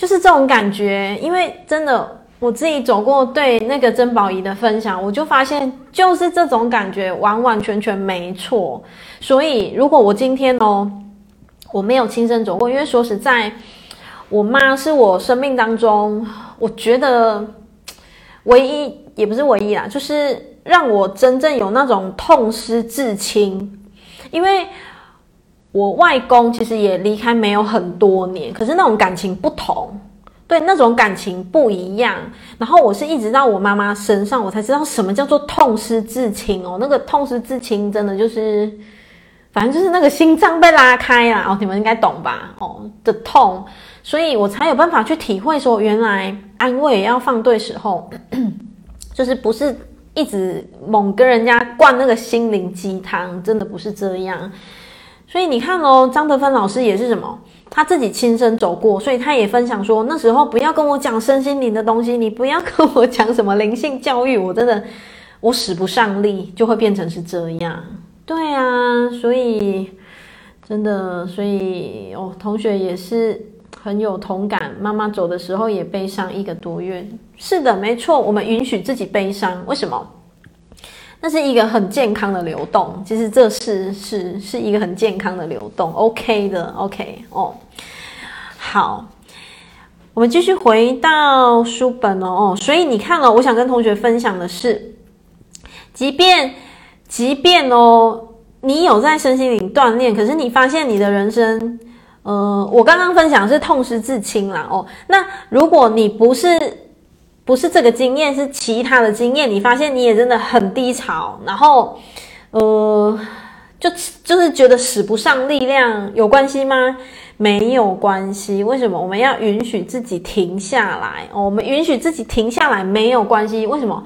就是这种感觉。因为真的，我自己走过对那个曾宝仪的分享，我就发现就是这种感觉，完完全全没错。所以，如果我今天哦，我没有亲身走过，因为说实在。我妈是我生命当中，我觉得唯一也不是唯一啦，就是让我真正有那种痛失至亲。因为我外公其实也离开没有很多年，可是那种感情不同，对，那种感情不一样。然后我是一直到我妈妈身上，我才知道什么叫做痛失至亲哦。那个痛失至亲，真的就是，反正就是那个心脏被拉开啦。哦，你们应该懂吧？哦，的痛。所以我才有办法去体会说，原来安慰也要放对时候，就是不是一直猛跟人家灌那个心灵鸡汤，真的不是这样。所以你看哦，张德芬老师也是什么，他自己亲身走过，所以他也分享说，那时候不要跟我讲身心灵的东西，你不要跟我讲什么灵性教育，我真的我使不上力，就会变成是这样。对啊，所以真的，所以哦，同学也是。很有同感，妈妈走的时候也悲伤一个多月。是的，没错，我们允许自己悲伤，为什么？那是一个很健康的流动。其实这是是是一个很健康的流动，OK 的，OK 哦。好，我们继续回到书本哦。所以你看了，我想跟同学分享的是，即便即便哦，你有在身心灵锻炼，可是你发现你的人生。呃，我刚刚分享是痛失至亲啦哦。那如果你不是不是这个经验，是其他的经验，你发现你也真的很低潮，然后呃，就就是觉得使不上力量，有关系吗？没有关系。为什么？我们要允许自己停下来哦。我们允许自己停下来没有关系。为什么？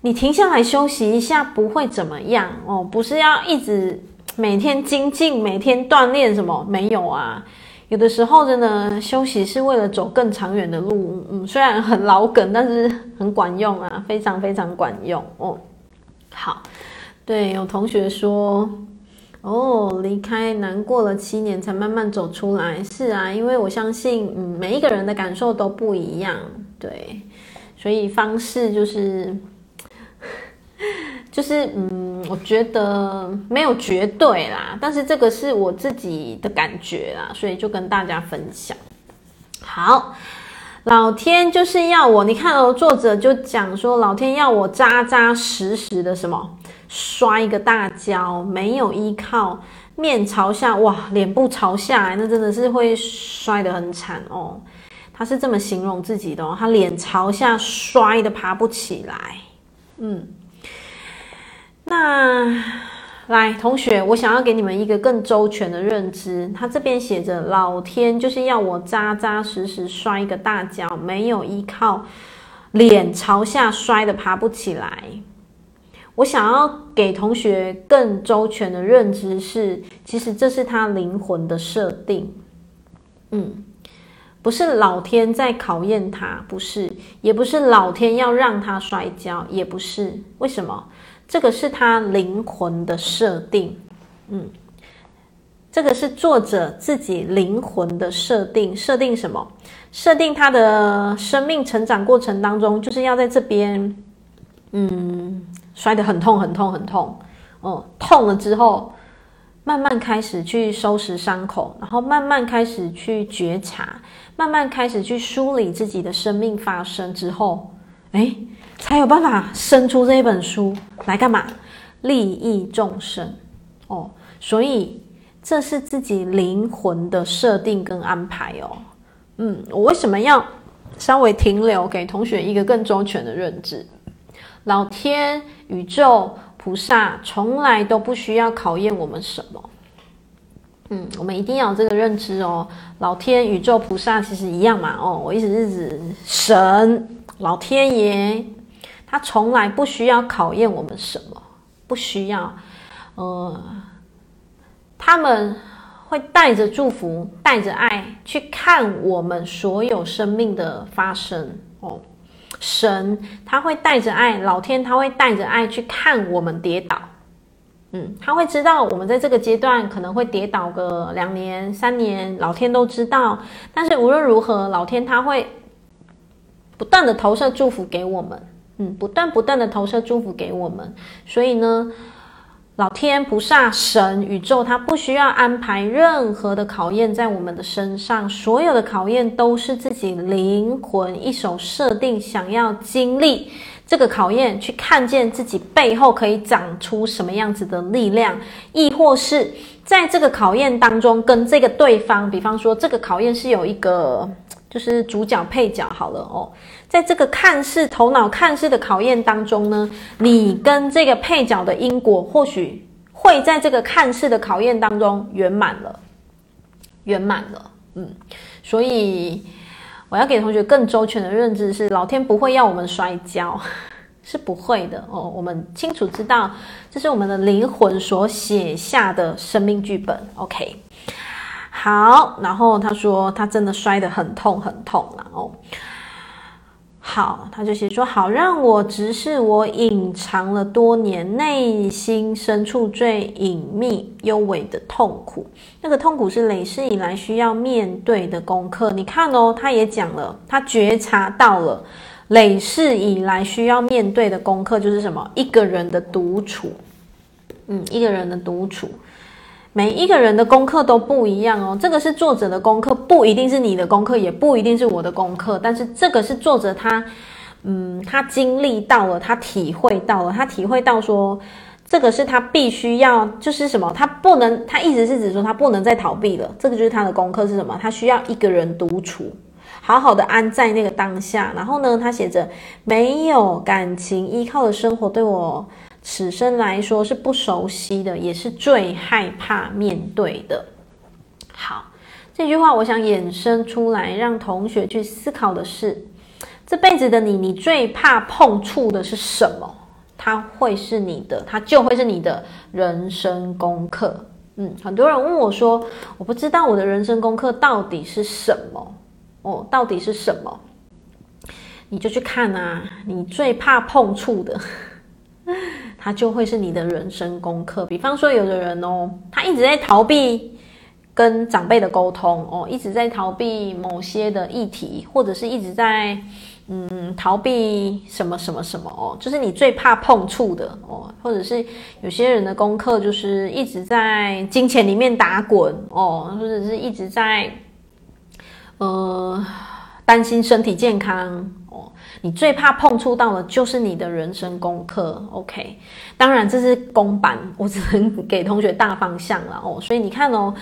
你停下来休息一下不会怎么样哦，不是要一直。每天精进，每天锻炼，什么没有啊？有的时候真的休息是为了走更长远的路。嗯，虽然很老梗，但是很管用啊，非常非常管用哦。好，对，有同学说，哦，离开难过了七年才慢慢走出来。是啊，因为我相信，嗯，每一个人的感受都不一样，对，所以方式就是。就是嗯，我觉得没有绝对啦，但是这个是我自己的感觉啦，所以就跟大家分享。好，老天就是要我，你看哦，作者就讲说，老天要我扎扎实实的什么，摔一个大跤，没有依靠，面朝下，哇，脸部朝下，那真的是会摔得很惨哦。他是这么形容自己的哦，他脸朝下摔得爬不起来。嗯，那来同学，我想要给你们一个更周全的认知。他这边写着，老天就是要我扎扎实实摔一个大跤，没有依靠，脸朝下摔的爬不起来。我想要给同学更周全的认知是，其实这是他灵魂的设定，嗯，不是老天在考验他，不是，也不是老天要让他摔跤，也不是。为什么？这个是他灵魂的设定，嗯，这个是作者自己灵魂的设定。设定什么？设定他的生命成长过程当中，就是要在这边，嗯。摔得很痛很痛很痛，哦，痛了之后，慢慢开始去收拾伤口，然后慢慢开始去觉察，慢慢开始去梳理自己的生命发生之后，哎，才有办法生出这一本书来干嘛？利益众生哦，所以这是自己灵魂的设定跟安排哦。嗯，我为什么要稍微停留给同学一个更周全的认知？老天、宇宙、菩萨从来都不需要考验我们什么。嗯，我们一定要有这个认知哦。老天、宇宙、菩萨其实一样嘛。哦，我意思是指神、老天爷，他从来不需要考验我们什么，不需要。呃，他们会带着祝福、带着爱去看我们所有生命的发生哦。神他会带着爱，老天他会带着爱去看我们跌倒，嗯，他会知道我们在这个阶段可能会跌倒个两年、三年，老天都知道。但是无论如何，老天他会不断的投射祝福给我们，嗯，不断不断的投射祝福给我们。所以呢，老天、菩萨、神、宇宙，他不需要安排任何的考验在我们的身上，所有的考验都是自己灵魂一手设定，想要经历这个考验，去看见自己背后可以长出什么样子的力量，亦或是在这个考验当中跟这个对方，比方说这个考验是有一个。就是主角配角好了哦，在这个看似头脑看似的考验当中呢，你跟这个配角的因果或许会在这个看似的考验当中圆满了，圆满了，嗯，所以我要给同学更周全的认知是，老天不会要我们摔跤，是不会的哦，我们清楚知道这是我们的灵魂所写下的生命剧本，OK。好，然后他说他真的摔得很痛很痛，然后好，他就写说好，让我直视我隐藏了多年内心深处最隐秘幽微的痛苦，那个痛苦是累世以来需要面对的功课。你看哦，他也讲了，他觉察到了累世以来需要面对的功课就是什么？一个人的独处，嗯，一个人的独处。每一个人的功课都不一样哦，这个是作者的功课，不一定是你的功课，也不一定是我的功课。但是这个是作者他，嗯，他经历到了，他体会到了，他体会到说，这个是他必须要，就是什么，他不能，他一直是指说他不能再逃避了。这个就是他的功课是什么？他需要一个人独处，好好的安在那个当下。然后呢，他写着没有感情依靠的生活对我。此生来说是不熟悉的，也是最害怕面对的。好，这句话我想衍生出来，让同学去思考的是：这辈子的你，你最怕碰触的是什么？它会是你的，它就会是你的人生功课。嗯，很多人问我说：“我不知道我的人生功课到底是什么？哦，到底是什么？”你就去看啊，你最怕碰触的。它就会是你的人生功课。比方说，有的人哦，他一直在逃避跟长辈的沟通哦，一直在逃避某些的议题，或者是一直在嗯逃避什么什么什么哦，就是你最怕碰触的哦，或者是有些人的功课就是一直在金钱里面打滚哦，或者是一直在呃担心身体健康哦。你最怕碰触到的就是你的人生功课。OK，当然这是公版，我只能给同学大方向了哦。所以你看哦，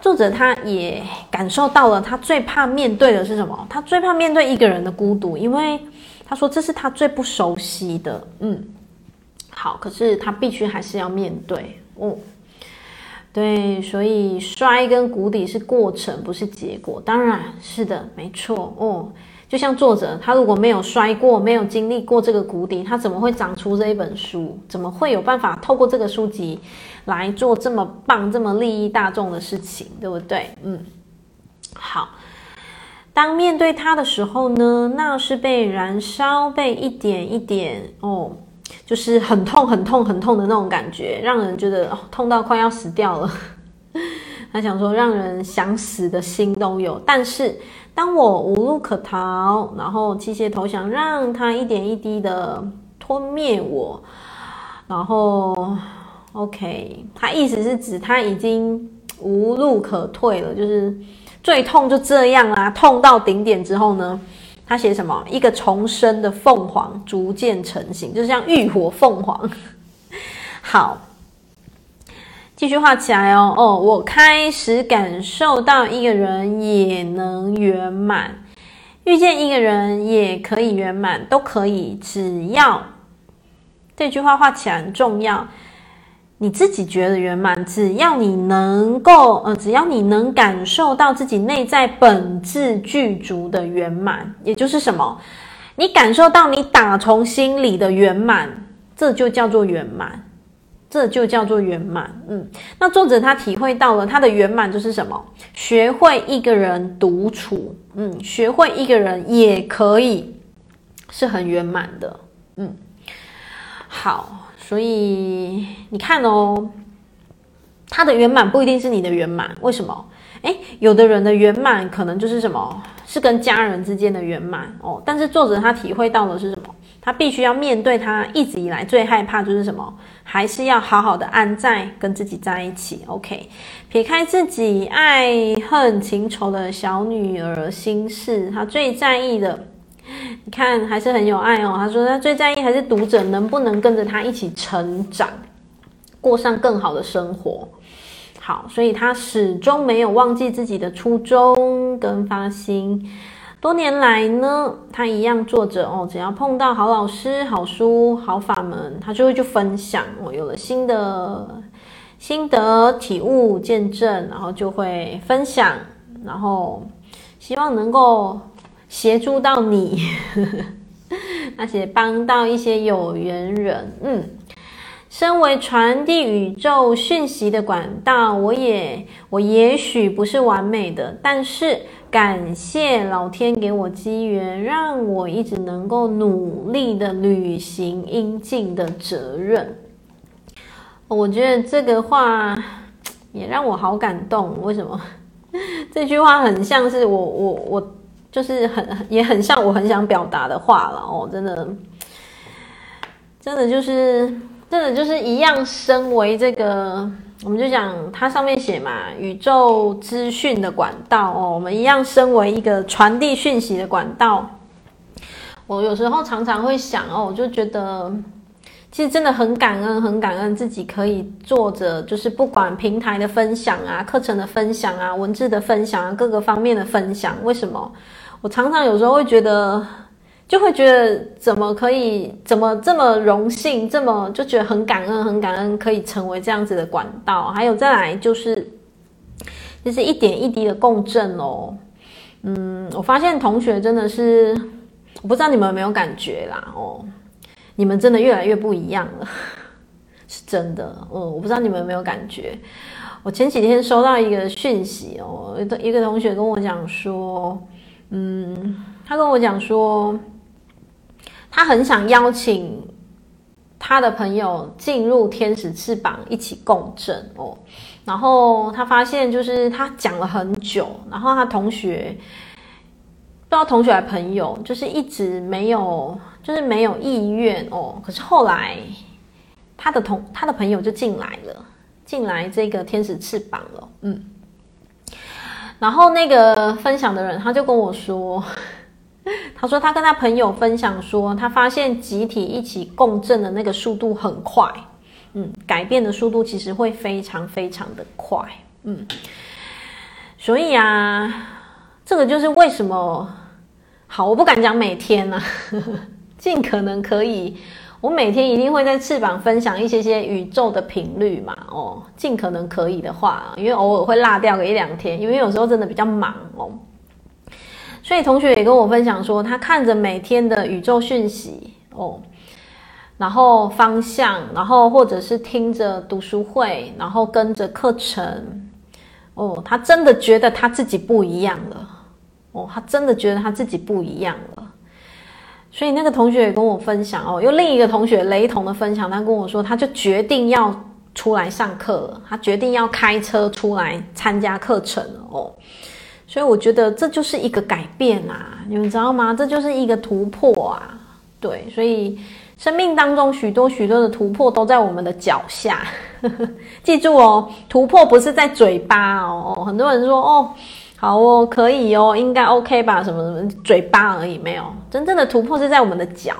作者他也感受到了，他最怕面对的是什么？他最怕面对一个人的孤独，因为他说这是他最不熟悉的。嗯，好，可是他必须还是要面对哦。对，所以摔跟谷底是过程，不是结果。当然是的，没错哦。就像作者，他如果没有摔过，没有经历过这个谷底，他怎么会长出这一本书？怎么会有办法透过这个书籍来做这么棒、这么利益大众的事情？对不对？嗯，好。当面对他的时候呢，那是被燃烧，被一点一点哦。就是很痛、很痛、很痛的那种感觉，让人觉得、痛到快要死掉了。他想说，让人想死的心都有。但是，当我无路可逃，然后机械投降，让他一点一滴的吞灭我，然后，OK，他意思是指他已经无路可退了，就是最痛就这样啦、啊，痛到顶点之后呢？他写什么？一个重生的凤凰逐渐成型，就是像浴火凤凰。好，继续画起来哦。哦，我开始感受到一个人也能圆满，遇见一个人也可以圆满，都可以，只要这句话画起来很重要。你自己觉得圆满，只要你能够，呃，只要你能感受到自己内在本质具足的圆满，也就是什么？你感受到你打从心里的圆满，这就叫做圆满，这就叫做圆满。嗯，那作者他体会到了他的圆满就是什么？学会一个人独处，嗯，学会一个人也可以是很圆满的。嗯，好。所以你看哦，他的圆满不一定是你的圆满，为什么？诶，有的人的圆满可能就是什么，是跟家人之间的圆满哦。但是作者他体会到的是什么？他必须要面对他一直以来最害怕就是什么？还是要好好的安在跟自己在一起。OK，撇开自己爱恨情仇的小女儿心事，他最在意的。你看，还是很有爱哦。他说他最在意还是读者能不能跟着他一起成长，过上更好的生活。好，所以他始终没有忘记自己的初衷跟发心。多年来呢，他一样做着哦，只要碰到好老师、好书、好法门，他就会去分享哦。有了新的心得体悟、见证，然后就会分享，然后希望能够。协助到你，呵呵，那些帮到一些有缘人，嗯，身为传递宇宙讯息的管道，我也我也许不是完美的，但是感谢老天给我机缘，让我一直能够努力的履行应尽的责任。我觉得这个话也让我好感动。为什么？这句话很像是我我我。就是很也很像我很想表达的话了哦，真的，真的就是真的就是一样。身为这个，我们就讲它上面写嘛，宇宙资讯的管道哦，我们一样身为一个传递讯息的管道。我有时候常常会想哦，我就觉得其实真的很感恩，很感恩自己可以做着，就是不管平台的分享啊、课程的分享啊、文字的分享啊、各个方面的分享，为什么？我常常有时候会觉得，就会觉得怎么可以，怎么这么荣幸，这么就觉得很感恩，很感恩可以成为这样子的管道。还有再来就是，就是一点一滴的共振哦。嗯，我发现同学真的是，我不知道你们有没有感觉啦哦，你们真的越来越不一样了，是真的。嗯，我不知道你们有没有感觉。我前几天收到一个讯息哦，一个同学跟我讲说。嗯，他跟我讲说，他很想邀请他的朋友进入天使翅膀一起共振哦。然后他发现，就是他讲了很久，然后他同学不知道同学还是朋友，就是一直没有，就是没有意愿哦。可是后来他的同他的朋友就进来了，进来这个天使翅膀了，嗯。然后那个分享的人他就跟我说，他说他跟他朋友分享说，他发现集体一起共振的那个速度很快，嗯，改变的速度其实会非常非常的快，嗯，所以啊，这个就是为什么好，我不敢讲每天啊，尽可能可以，我每天一定会在翅膀分享一些些宇宙的频率嘛，哦，尽可能可以的话，因为偶尔会落掉个一两天，因为有时候真的比较忙哦。所以同学也跟我分享说，他看着每天的宇宙讯息哦，然后方向，然后或者是听着读书会，然后跟着课程哦，他真的觉得他自己不一样了哦，他真的觉得他自己不一样了。所以那个同学也跟我分享哦，又另一个同学雷同的分享，他跟我说，他就决定要出来上课了，他决定要开车出来参加课程哦。所以我觉得这就是一个改变啊，你们知道吗？这就是一个突破啊，对。所以生命当中许多许多的突破都在我们的脚下，记住哦，突破不是在嘴巴哦。很多人说哦，好哦，可以哦，应该 OK 吧？什么什么，嘴巴而已，没有真正的突破是在我们的脚。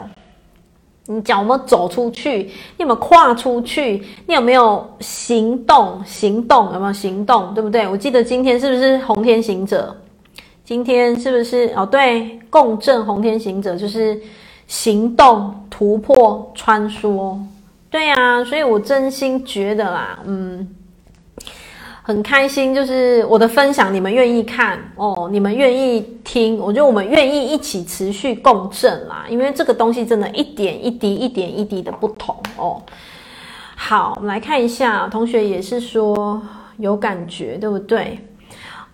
你脚有没有走出去？你有没有跨出去？你有没有行动？行动有没有行动？对不对？我记得今天是不是红天行者？今天是不是？哦，对，共振红天行者就是行动、突破、穿梭。对啊，所以我真心觉得啦，嗯。很开心，就是我的分享，你们愿意看哦，你们愿意听，我觉得我们愿意一起持续共振啦，因为这个东西真的一点一滴、一点一滴的不同哦。好，我们来看一下，同学也是说有感觉，对不对？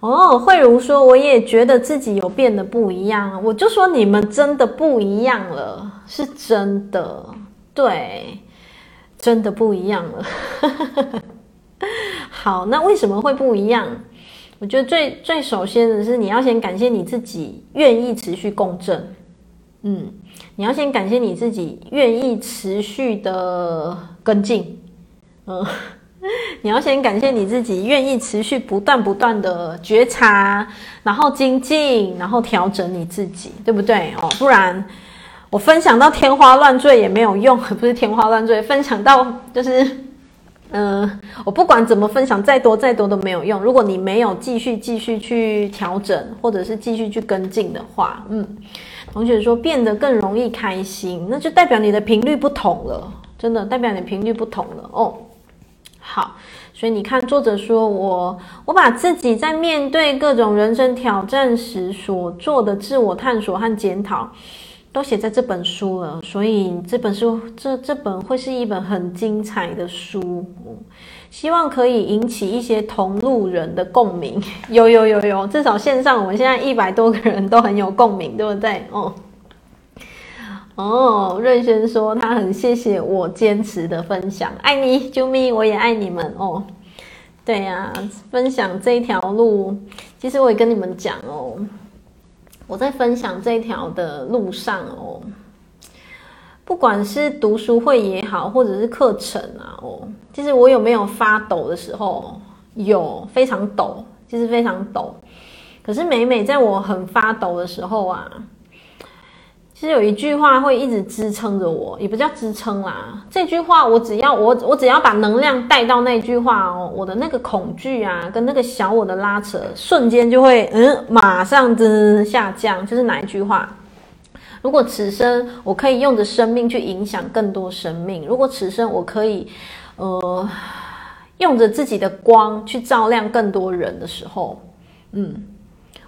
哦，慧如说，我也觉得自己有变得不一样，我就说你们真的不一样了，是真的，对，真的不一样了。好，那为什么会不一样？我觉得最最首先的是，你要先感谢你自己愿意持续共振，嗯，你要先感谢你自己愿意持续的跟进，嗯，你要先感谢你自己愿意持续不断不断的觉察，然后精进，然后调整你自己，对不对？哦，不然我分享到天花乱坠也没有用，不是天花乱坠，分享到就是。嗯、我不管怎么分享，再多再多都没有用。如果你没有继续继续去调整，或者是继续去跟进的话，嗯，同学说变得更容易开心，那就代表你的频率不同了，真的代表你频率不同了哦。好，所以你看，作者说我我把自己在面对各种人生挑战时所做的自我探索和检讨。都写在这本书了，所以这本书这这本会是一本很精彩的书，希望可以引起一些同路人的共鸣。有有有有，至少线上我们现在一百多个人都很有共鸣，对不对？哦哦，瑞轩说他很谢谢我坚持的分享，爱你，啾咪，我也爱你们哦。对呀，分享这一条路，其实我也跟你们讲哦。我在分享这条的路上哦，不管是读书会也好，或者是课程啊哦，其实我有没有发抖的时候？有，非常抖，其实非常抖。可是每每在我很发抖的时候啊。其实有一句话会一直支撑着我，也不叫支撑啦。这句话我只要我我只要把能量带到那句话哦，我的那个恐惧啊，跟那个小我的拉扯，瞬间就会嗯，马上的下降。就是哪一句话？如果此生我可以用着生命去影响更多生命，如果此生我可以呃用着自己的光去照亮更多人的时候，嗯。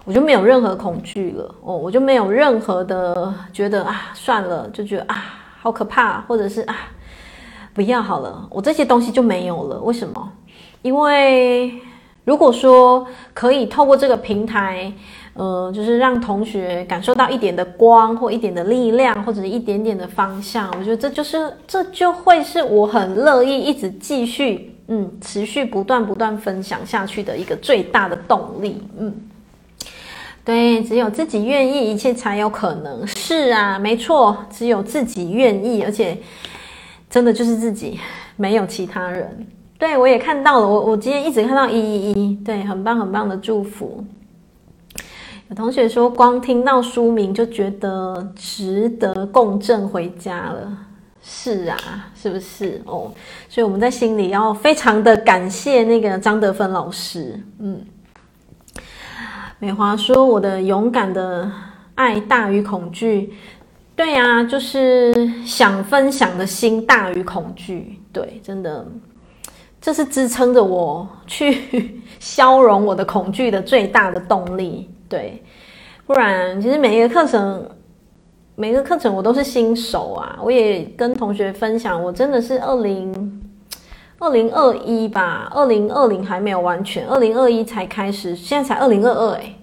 我就没有任何恐惧了哦，我就没有任何的觉得啊，算了，就觉得啊，好可怕，或者是啊，不要好了，我这些东西就没有了。为什么？因为如果说可以透过这个平台，呃，就是让同学感受到一点的光，或一点的力量，或者一点点的方向，我觉得这就是这就会是我很乐意一直继续嗯，持续不断不断分享下去的一个最大的动力，嗯。对，只有自己愿意，一切才有可能。是啊，没错，只有自己愿意，而且真的就是自己，没有其他人。对，我也看到了，我我今天一直看到一一一，对，很棒很棒的祝福。有同学说，光听到书名就觉得值得共振回家了。是啊，是不是哦？所以我们在心里要非常的感谢那个张德芬老师。嗯，美华说：“我的勇敢的爱大于恐惧。”对啊，就是想分享的心大于恐惧。对，真的，这是支撑着我去 消融我的恐惧的最大的动力。对，不然其实每一个课程，每个课程我都是新手啊。我也跟同学分享，我真的是二零二零二一吧，二零二零还没有完全，二零二一才开始，现在才二零二二，哎，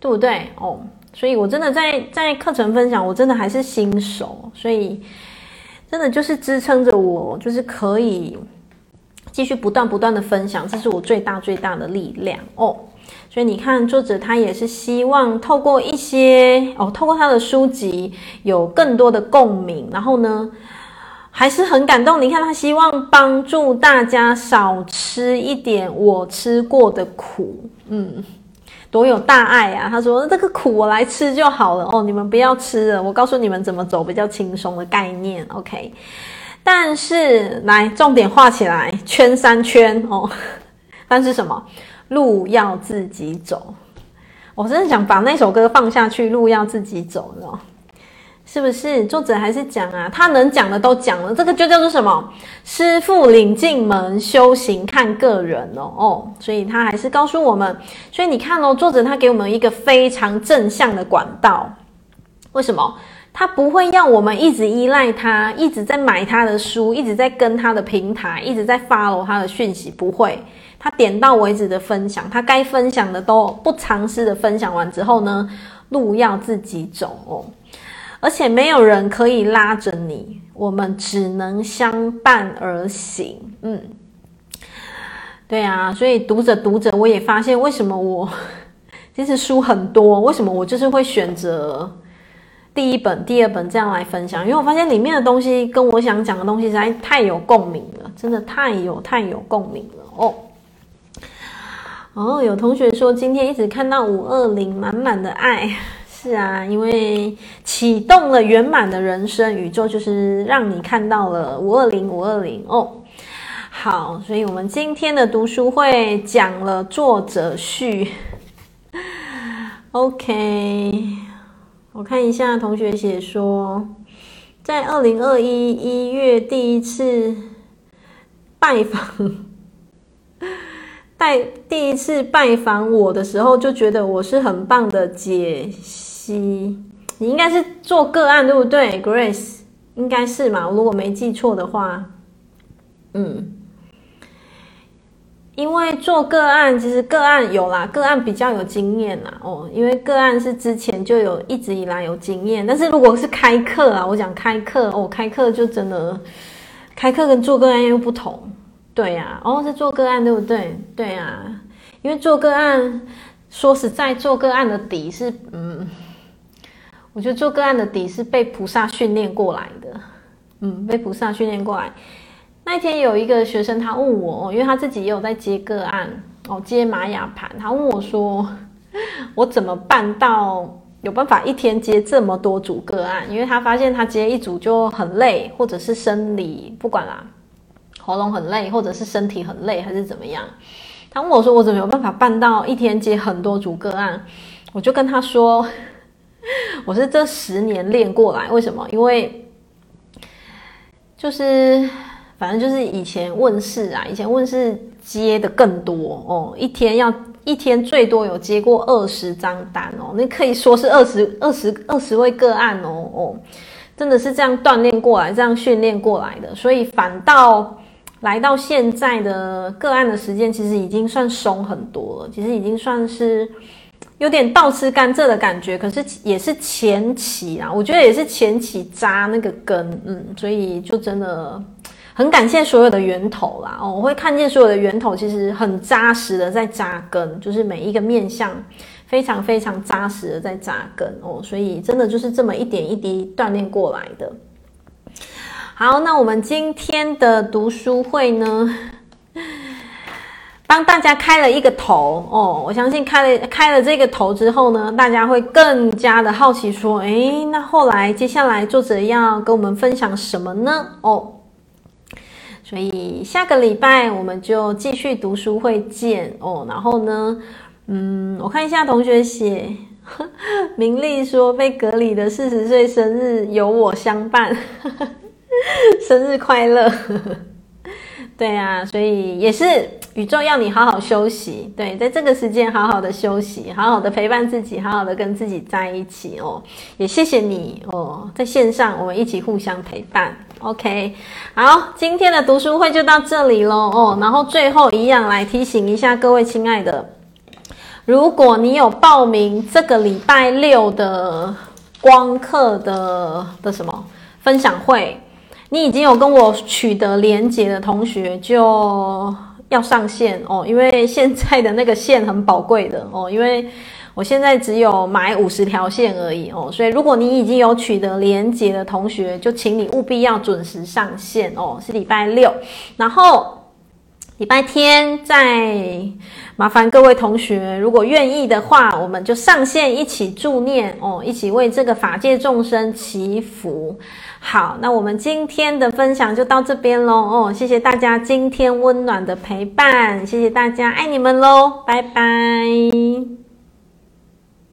对不对？哦。所以，我真的在在课程分享，我真的还是新手，所以真的就是支撑着我，就是可以继续不断不断的分享，这是我最大最大的力量哦。所以你看，作者他也是希望透过一些哦，透过他的书籍有更多的共鸣，然后呢，还是很感动。你看，他希望帮助大家少吃一点我吃过的苦，嗯。多有大爱啊！他说：“这个苦我来吃就好了哦，你们不要吃了。我告诉你们怎么走比较轻松的概念，OK？但是来重点画起来，圈三圈哦。但是什么？路要自己走。我真的想把那首歌放下去，路要自己走，知道吗？”是不是作者还是讲啊？他能讲的都讲了，这个就叫做什么？师傅领进门，修行看个人哦哦。所以他还是告诉我们，所以你看哦，作者他给我们一个非常正向的管道。为什么？他不会要我们一直依赖他，一直在买他的书，一直在跟他的平台，一直在 follow 他的讯息。不会，他点到为止的分享，他该分享的都不藏私的分享完之后呢，路要自己走哦。而且没有人可以拉着你，我们只能相伴而行。嗯，对啊，所以读着读着，我也发现为什么我 其实书很多，为什么我就是会选择第一本、第二本这样来分享？因为我发现里面的东西跟我想讲的东西实在太有共鸣了，真的太有太有共鸣了哦。哦，有同学说今天一直看到五二零满满的爱。是啊，因为启动了圆满的人生，宇宙就是让你看到了五二零五二零哦。好，所以我们今天的读书会讲了作者序。OK，我看一下同学写说，在二零二一一月第一次拜访，拜第一次拜访我的时候，就觉得我是很棒的解析。你应该是做个案对不对，Grace？应该是嘛，如果没记错的话，嗯，因为做个案，其实个案有啦，个案比较有经验啦，哦，因为个案是之前就有一直以来有经验，但是如果是开课啊，我讲开课哦，开课就真的开课跟做个案又不同，对呀，哦，是做个案对不对？对呀，因为做个案，说实在，做个案的底是嗯。我觉得做个案的底是被菩萨训练过来的，嗯，被菩萨训练过来。那一天有一个学生，他问我，因为他自己也有在接个案哦，接玛雅盘，他问我说：“ 我怎么办到有办法一天接这么多组个案？”因为他发现他接一组就很累，或者是生理不管啦，喉咙很累，或者是身体很累，还是怎么样？他问我说：“我怎么有办法办到一天接很多组个案？”我就跟他说。我是这十年练过来，为什么？因为就是反正就是以前问事啊，以前问事接的更多哦，一天要一天最多有接过二十张单哦，那可以说是二十二十二十位个案哦哦，真的是这样锻炼过来，这样训练过来的，所以反倒来到现在的个案的时间，其实已经算松很多了，其实已经算是。有点倒吃甘蔗的感觉，可是也是前期啊，我觉得也是前期扎那个根，嗯，所以就真的很感谢所有的源头啦。哦，我会看见所有的源头其实很扎实的在扎根，就是每一个面向非常非常扎实的在扎根哦，所以真的就是这么一点一滴锻炼过来的。好，那我们今天的读书会呢？当大家开了一个头哦，我相信开了开了这个头之后呢，大家会更加的好奇，说，诶，那后来接下来作者要跟我们分享什么呢？哦，所以下个礼拜我们就继续读书会见哦。然后呢，嗯，我看一下同学写，明丽说被隔离的四十岁生日有我相伴，生日快乐。对啊，所以也是宇宙要你好好休息。对，在这个时间好好的休息，好好的陪伴自己，好好的跟自己在一起哦。也谢谢你哦，在线上我们一起互相陪伴。OK，好，今天的读书会就到这里喽哦。然后最后一样来提醒一下各位亲爱的，如果你有报名这个礼拜六的光课的的什么分享会。你已经有跟我取得连结的同学，就要上线哦，因为现在的那个线很宝贵的哦，因为我现在只有买五十条线而已哦，所以如果你已经有取得连结的同学，就请你务必要准时上线哦，是礼拜六，然后礼拜天再麻烦各位同学，如果愿意的话，我们就上线一起助念哦，一起为这个法界众生祈福。好，那我们今天的分享就到这边喽哦，谢谢大家今天温暖的陪伴，谢谢大家，爱你们喽，拜拜。